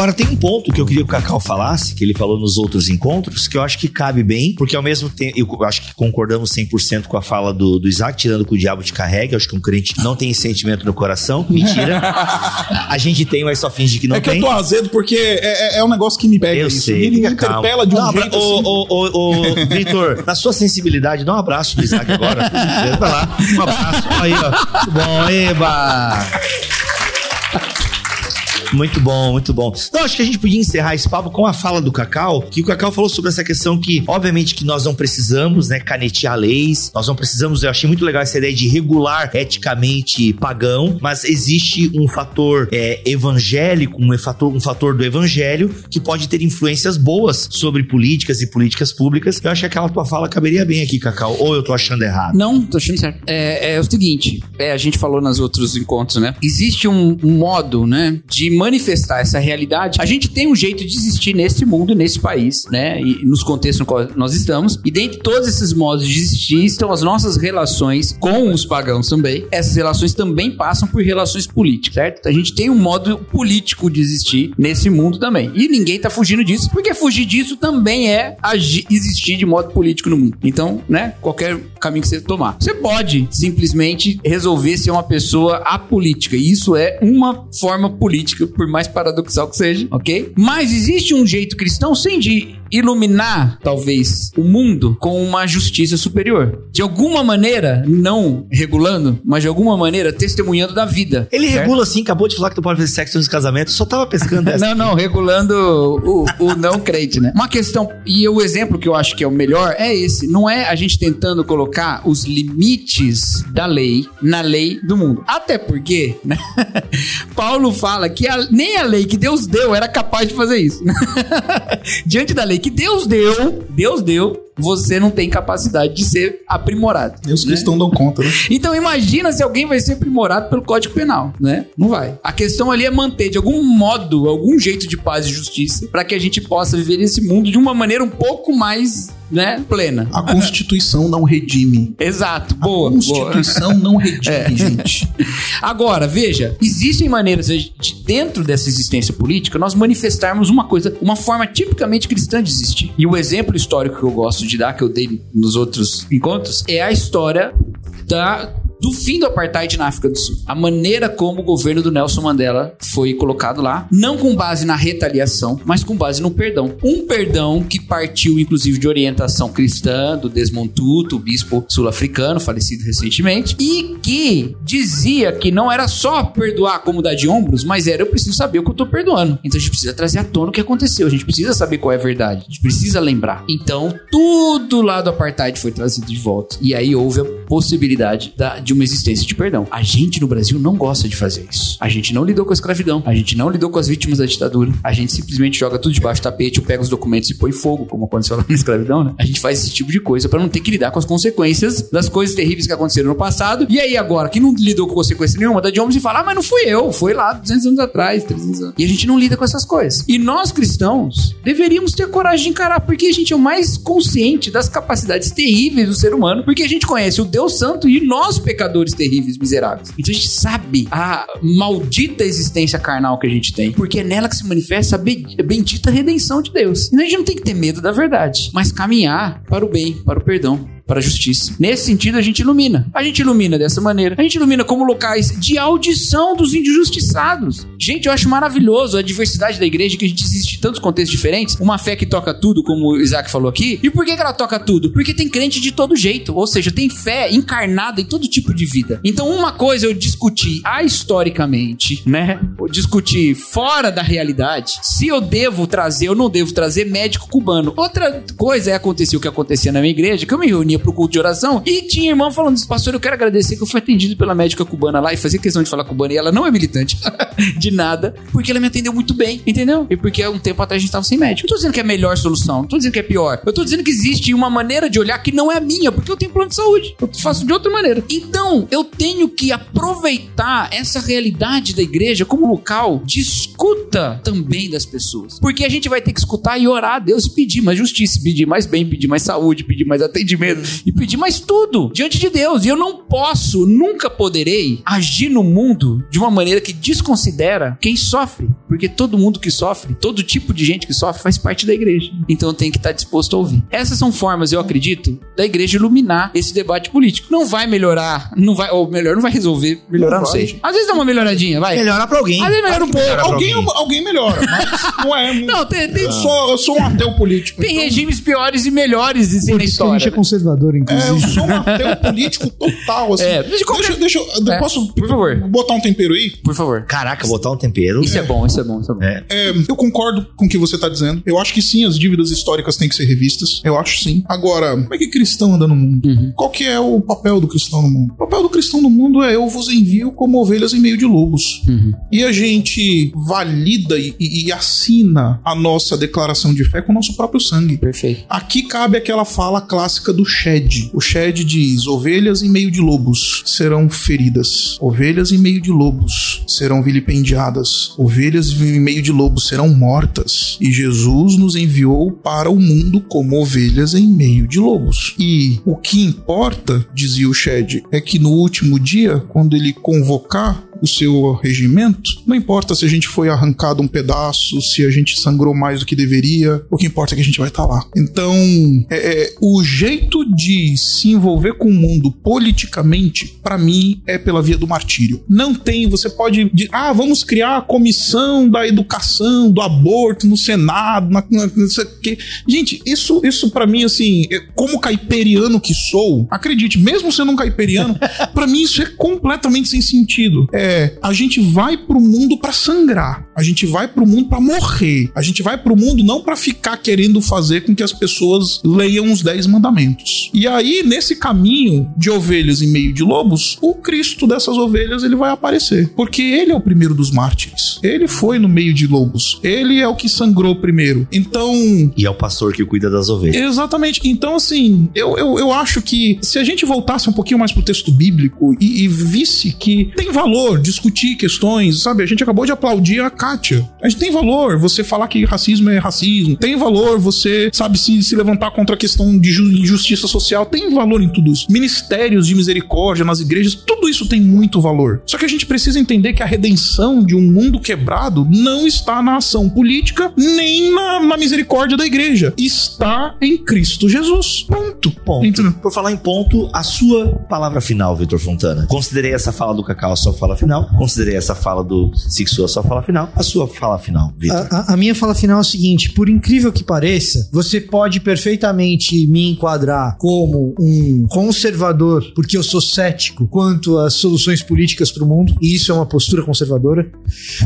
Agora tem um ponto que eu queria que o Cacau falasse, que ele falou nos outros encontros, que eu acho que cabe bem, porque ao mesmo tempo, eu acho que concordamos 100% com a fala do, do Isaac, tirando que o diabo te carregue, eu acho que um crente não tem esse sentimento no coração, mentira. [LAUGHS] a gente tem, mas só finge que não é que tem. eu tô azedo porque é, é- é um negócio que me pega Eu isso. sei, me fica interpela de um abra- jeito ô, assim. ô, Vitor, na sua sensibilidade, dá um abraço pro Isaac agora. [LAUGHS] Vai lá, um abraço. Aí, ó. Muito bom, eba! Muito bom, muito bom. Então, acho que a gente podia encerrar esse papo com a fala do Cacau, que o Cacau falou sobre essa questão que, obviamente, que nós não precisamos, né, canetear leis, nós não precisamos, eu achei muito legal essa ideia de regular eticamente pagão, mas existe um fator é, evangélico, um fator, um fator do evangelho que pode ter influências boas sobre políticas e políticas públicas. Eu acho que aquela tua fala caberia bem aqui, Cacau, ou eu tô achando errado? Não, tô achando certo. É, é o seguinte, é, a gente falou nos outros encontros, né? Existe um, modo, né, de manifestar essa realidade. A gente tem um jeito de existir nesse mundo, nesse país, né? E nos contextos no qual nós estamos. E dentre todos esses modos de existir estão as nossas relações com os pagãos também. Essas relações também passam por relações políticas, certo? A gente tem um modo político de existir nesse mundo também. E ninguém tá fugindo disso, porque fugir disso também é agi- existir de modo político no mundo. Então, né, qualquer caminho que você tomar. Você pode simplesmente resolver ser uma pessoa apolítica. E isso é uma forma política, por mais paradoxal que seja, ok? Mas existe um jeito cristão, sim, de iluminar, talvez, o mundo com uma justiça superior. De alguma maneira, não regulando, mas de alguma maneira testemunhando da vida. Ele certo? regula assim, acabou de falar que tu pode fazer sexo nos casamentos, só tava pescando [LAUGHS] essa. Não, não, regulando o, o não crente, né? Uma questão, e o exemplo que eu acho que é o melhor é esse. Não é a gente tentando colocar os limites da lei na lei do mundo. Até porque, né? [LAUGHS] Paulo fala que a- nem a lei que Deus deu era capaz de fazer isso. [LAUGHS] Diante da lei que Deus deu, Deus deu, você não tem capacidade de ser aprimorado. E os né? cristãos dão conta, né? Então imagina se alguém vai ser aprimorado pelo Código Penal, né? Não vai. A questão ali é manter de algum modo, algum jeito de paz e justiça para que a gente possa viver nesse mundo de uma maneira um pouco mais, né, plena. A Constituição não redime. Exato. A Boa, boa. Constituição não redime, gente. [LAUGHS] Agora, veja, existem maneiras de, dentro dessa existência política, nós manifestarmos uma coisa, uma forma tipicamente cristã de existir. E o exemplo histórico que eu gosto de dar, que eu dei nos outros encontros, é a história da do fim do apartheid na África do Sul. A maneira como o governo do Nelson Mandela foi colocado lá, não com base na retaliação, mas com base no perdão. Um perdão que partiu, inclusive, de orientação cristã do Desmond Tutu, bispo sul-africano, falecido recentemente, e que dizia que não era só perdoar como dar de ombros, mas era eu preciso saber o que eu tô perdoando. Então a gente precisa trazer à tona o que aconteceu, a gente precisa saber qual é a verdade, a gente precisa lembrar. Então tudo lá do apartheid foi trazido de volta. E aí houve a possibilidade da- de de uma existência de perdão. A gente no Brasil não gosta de fazer isso. A gente não lidou com a escravidão, a gente não lidou com as vítimas da ditadura. A gente simplesmente joga tudo debaixo do tapete, pega os documentos e põe fogo, como aconteceu lá na escravidão, né? A gente faz esse tipo de coisa para não ter que lidar com as consequências das coisas terríveis que aconteceram no passado. E aí agora, que não lidou com consequência nenhuma, da Jones e fala, ah, mas não fui eu, foi lá 200 anos atrás, 300 anos. E a gente não lida com essas coisas. E nós cristãos deveríamos ter coragem de encarar, porque a gente é o mais consciente das capacidades terríveis do ser humano, porque a gente conhece o Deus Santo e nós pecadores terríveis, miseráveis. Então a gente sabe a maldita existência carnal que a gente tem, porque é nela que se manifesta a bendita redenção de Deus. Então a gente não tem que ter medo da verdade, mas caminhar para o bem, para o perdão para a justiça. Nesse sentido, a gente ilumina. A gente ilumina dessa maneira. A gente ilumina como locais de audição dos injustiçados. Gente, eu acho maravilhoso a diversidade da igreja, que a gente existe em tantos contextos diferentes. Uma fé que toca tudo, como o Isaac falou aqui. E por que, ela toca tudo? Porque tem crente de todo jeito. Ou seja, tem fé encarnada em todo tipo de vida. Então, uma coisa eu discuti historicamente, né? Eu discuti fora da realidade, se eu devo trazer ou não devo trazer médico cubano. Outra coisa é acontecer o que acontecia na minha igreja, que eu me reunia pro culto de oração e tinha irmão falando: Pastor, eu quero agradecer que eu fui atendido pela médica cubana lá e fazia questão de falar cubana e ela não é militante [LAUGHS] de nada, porque ela me atendeu muito bem, entendeu? E porque há um tempo atrás a gente tava sem médico. Não tô dizendo que é a melhor solução, não tô dizendo que é pior. Eu tô dizendo que existe uma maneira de olhar que não é a minha, porque eu tenho plano de saúde. Eu faço de outra maneira. Então, eu tenho que aproveitar essa realidade da igreja como local de escuta também das pessoas. Porque a gente vai ter que escutar e orar a Deus e pedir mais justiça, pedir mais bem, pedir mais saúde, pedir mais atendimento, e pedir mais tudo diante de Deus. E eu não posso, nunca poderei agir no mundo de uma maneira que desconsidera quem sofre. Porque todo mundo que sofre, todo tipo de gente que sofre faz parte da igreja. Então tem que estar disposto a ouvir. Essas são formas, eu acredito, da igreja iluminar esse debate político. Não vai melhorar, não vai, ou melhor, não vai resolver, melhorar, não, não sei. Às vezes dá uma melhoradinha, vai. Melhora pra alguém. Às vezes melhora um pouco. Alguém, alguém, alguém melhora, mas não é. não, tem, tem, eu, sou, eu sou um ateu político. Tem então... regimes piores e melhores assim, na história. A gente é conservador, inclusive. É, eu sou um [LAUGHS] ateu político total, assim. É, deixa, qualquer... deixa, deixa é. Posso por favor. botar um tempero aí? Por favor. Caraca, botar um tempero. Isso é, é bom, isso é bom, isso é bom. É. É, eu concordo com o que você tá dizendo. Eu acho que sim, as dívidas históricas têm que ser revistas. Eu acho sim. Agora, como é que cristão anda no mundo? Uhum. Qual que é o papel do cristão no mundo? O papel do cristão no mundo é eu vos envio como ovelhas em meio de lobos. Uhum. E a gente valida e, e, assina a nossa declaração de fé com o nosso próprio sangue. Perfeito. Aqui cabe aquela fala clássica do Shed. O Shed diz: ovelhas em meio de lobos serão feridas, ovelhas em meio de lobos serão vilipendiadas, ovelhas em meio de lobos serão mortas. E Jesus nos enviou para o mundo como ovelhas em meio de lobos. E o que importa, dizia o Shed, é que no último dia, quando ele convocar o seu regimento, não importa se a gente foi arrancado um pedaço, se a gente sangrou mais do que deveria, o que importa é que a gente vai estar tá lá. Então, é, é, o jeito de se envolver com o mundo politicamente, para mim, é pela via do martírio. Não tem, você pode. Ah, vamos criar a comissão da educação, do aborto no Senado, na, na. Gente, isso, isso para mim, assim, é, como caiperiano que sou, acredite, mesmo sendo um caiperiano, [LAUGHS] para mim isso é completamente sem sentido. É, é, a gente vai pro mundo para sangrar. A gente vai pro mundo para morrer. A gente vai pro mundo não para ficar querendo fazer com que as pessoas leiam os dez mandamentos. E aí, nesse caminho de ovelhas em meio de lobos, o Cristo dessas ovelhas ele vai aparecer. Porque ele é o primeiro dos mártires. Ele foi no meio de lobos. Ele é o que sangrou primeiro. Então. E é o pastor que cuida das ovelhas. Exatamente. Então, assim, eu, eu, eu acho que se a gente voltasse um pouquinho mais pro texto bíblico e, e visse que tem valor discutir questões, sabe? A gente acabou de aplaudir a Kátia. A gente tem valor você falar que racismo é racismo, tem valor você, sabe, se, se levantar contra a questão de injustiça social, tem valor em tudo isso. Ministérios de misericórdia nas igrejas, tudo isso tem muito valor. Só que a gente precisa entender que a redenção de um mundo quebrado não está na ação política nem na, na misericórdia da igreja. Está em Cristo Jesus. Ponto. Ponto. Entendeu? Por falar em ponto, a sua palavra final, Vitor Fontana. Considerei essa fala do Cacau a sua fala final final. Considerei essa fala do Sixu a sua fala final. A sua fala final, Vitor. A, a- a minha fala final é o seguinte: por incrível que pareça, você pode perfeitamente me enquadrar como um conservador, porque eu sou cético quanto às soluções políticas para o mundo, e isso é uma postura conservadora.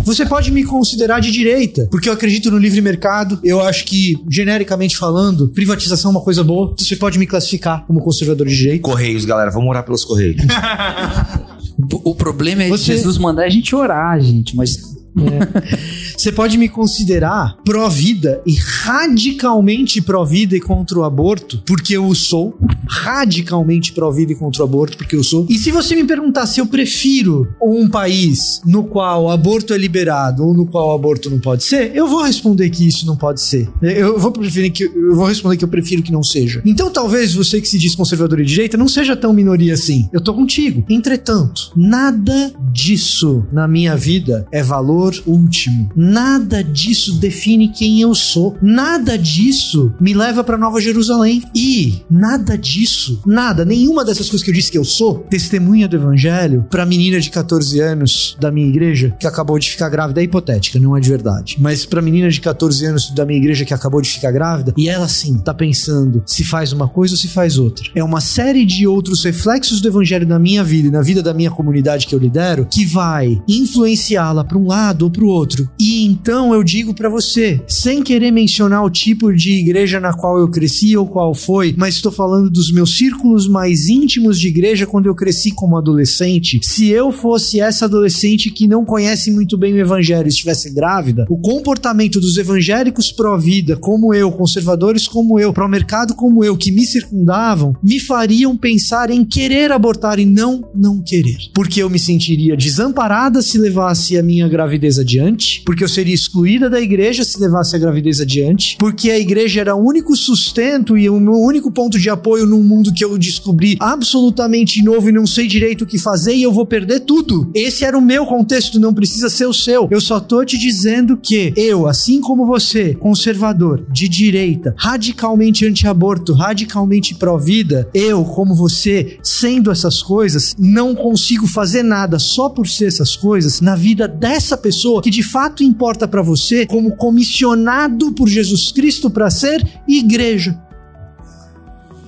Você pode me considerar de direita, porque eu acredito no livre mercado. Eu acho que, genericamente falando, privatização é uma coisa boa. Você pode me classificar como conservador de direita. Correios, galera, vamos orar pelos Correios. [LAUGHS] O problema é Você- Jesus mandar a gente orar, gente, mas [LAUGHS] Você pode me considerar pró-vida e radicalmente pró-vida e contra o aborto, porque eu sou. Radicalmente pró-vida e contra o aborto, porque eu sou. E se você me perguntar se eu prefiro um país no qual o aborto é liberado ou no qual o aborto não pode ser, eu vou responder que isso não pode ser. Eu vou preferir que eu vou responder que eu prefiro que não seja. Então talvez você que se diz conservador e direita não seja tão minoria assim. Eu tô contigo. Entretanto, nada disso na minha vida é valor último. Nada disso define quem eu sou. Nada disso me leva para Nova Jerusalém. E nada disso, nada, nenhuma dessas coisas que eu disse que eu sou, testemunha do evangelho pra menina de 14 anos da minha igreja que acabou de ficar grávida, é hipotética, não é de verdade. Mas pra menina de 14 anos da minha igreja que acabou de ficar grávida, e ela sim tá pensando se faz uma coisa ou se faz outra. É uma série de outros reflexos do evangelho na minha vida e na vida da minha comunidade que eu lidero que vai influenciá-la pra um lado ou pro outro. E então eu digo pra você, sem querer mencionar o tipo de igreja na qual eu cresci ou qual foi, mas estou falando dos meus círculos mais íntimos de igreja quando eu cresci como adolescente. Se eu fosse essa adolescente que não conhece muito bem o evangelho e estivesse grávida, o comportamento dos evangélicos pró-vida, como eu, conservadores como eu, pró-mercado como eu, que me circundavam, me fariam pensar em querer abortar e não não querer. Porque eu me sentiria desamparada se levasse a minha gravidez adiante, porque eu seria excluída da igreja se levasse a gravidez adiante, porque a igreja era o único sustento e o meu único ponto de apoio num mundo que eu descobri absolutamente novo e não sei direito o que fazer e eu vou perder tudo. Esse era o meu contexto, não precisa ser o seu. Eu só tô te dizendo que eu, assim como você, conservador, de direita, radicalmente anti-aborto, radicalmente pró-vida, eu, como você, sendo essas coisas, não consigo fazer nada só por ser essas coisas na vida dessa pessoa que de fato importa pra você como comissionado por Jesus Cristo pra ser igreja.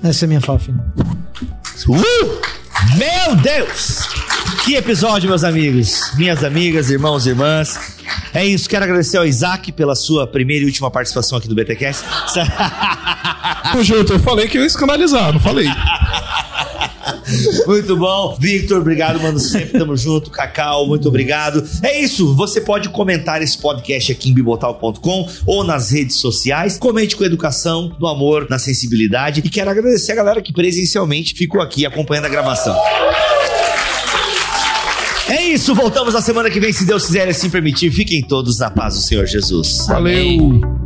Essa é a minha fala final. Uh! Meu Deus! Que episódio, meus amigos, minhas amigas, irmãos e irmãs. É isso, quero agradecer ao Isaac pela sua primeira e última participação aqui do BTCast. Ô, Júlio, eu falei que eu ia escandalizar, não falei. [LAUGHS] Muito bom. Victor, obrigado, mano. Sempre tamo junto. Cacau, muito obrigado. É isso. Você pode comentar esse podcast aqui em bibotal.com ou nas redes sociais. Comente com educação, no amor, na sensibilidade. E quero agradecer a galera que presencialmente ficou aqui acompanhando a gravação. É isso, voltamos na semana que vem, se Deus quiser e assim permitir. Fiquem todos na paz do Senhor Jesus. Valeu.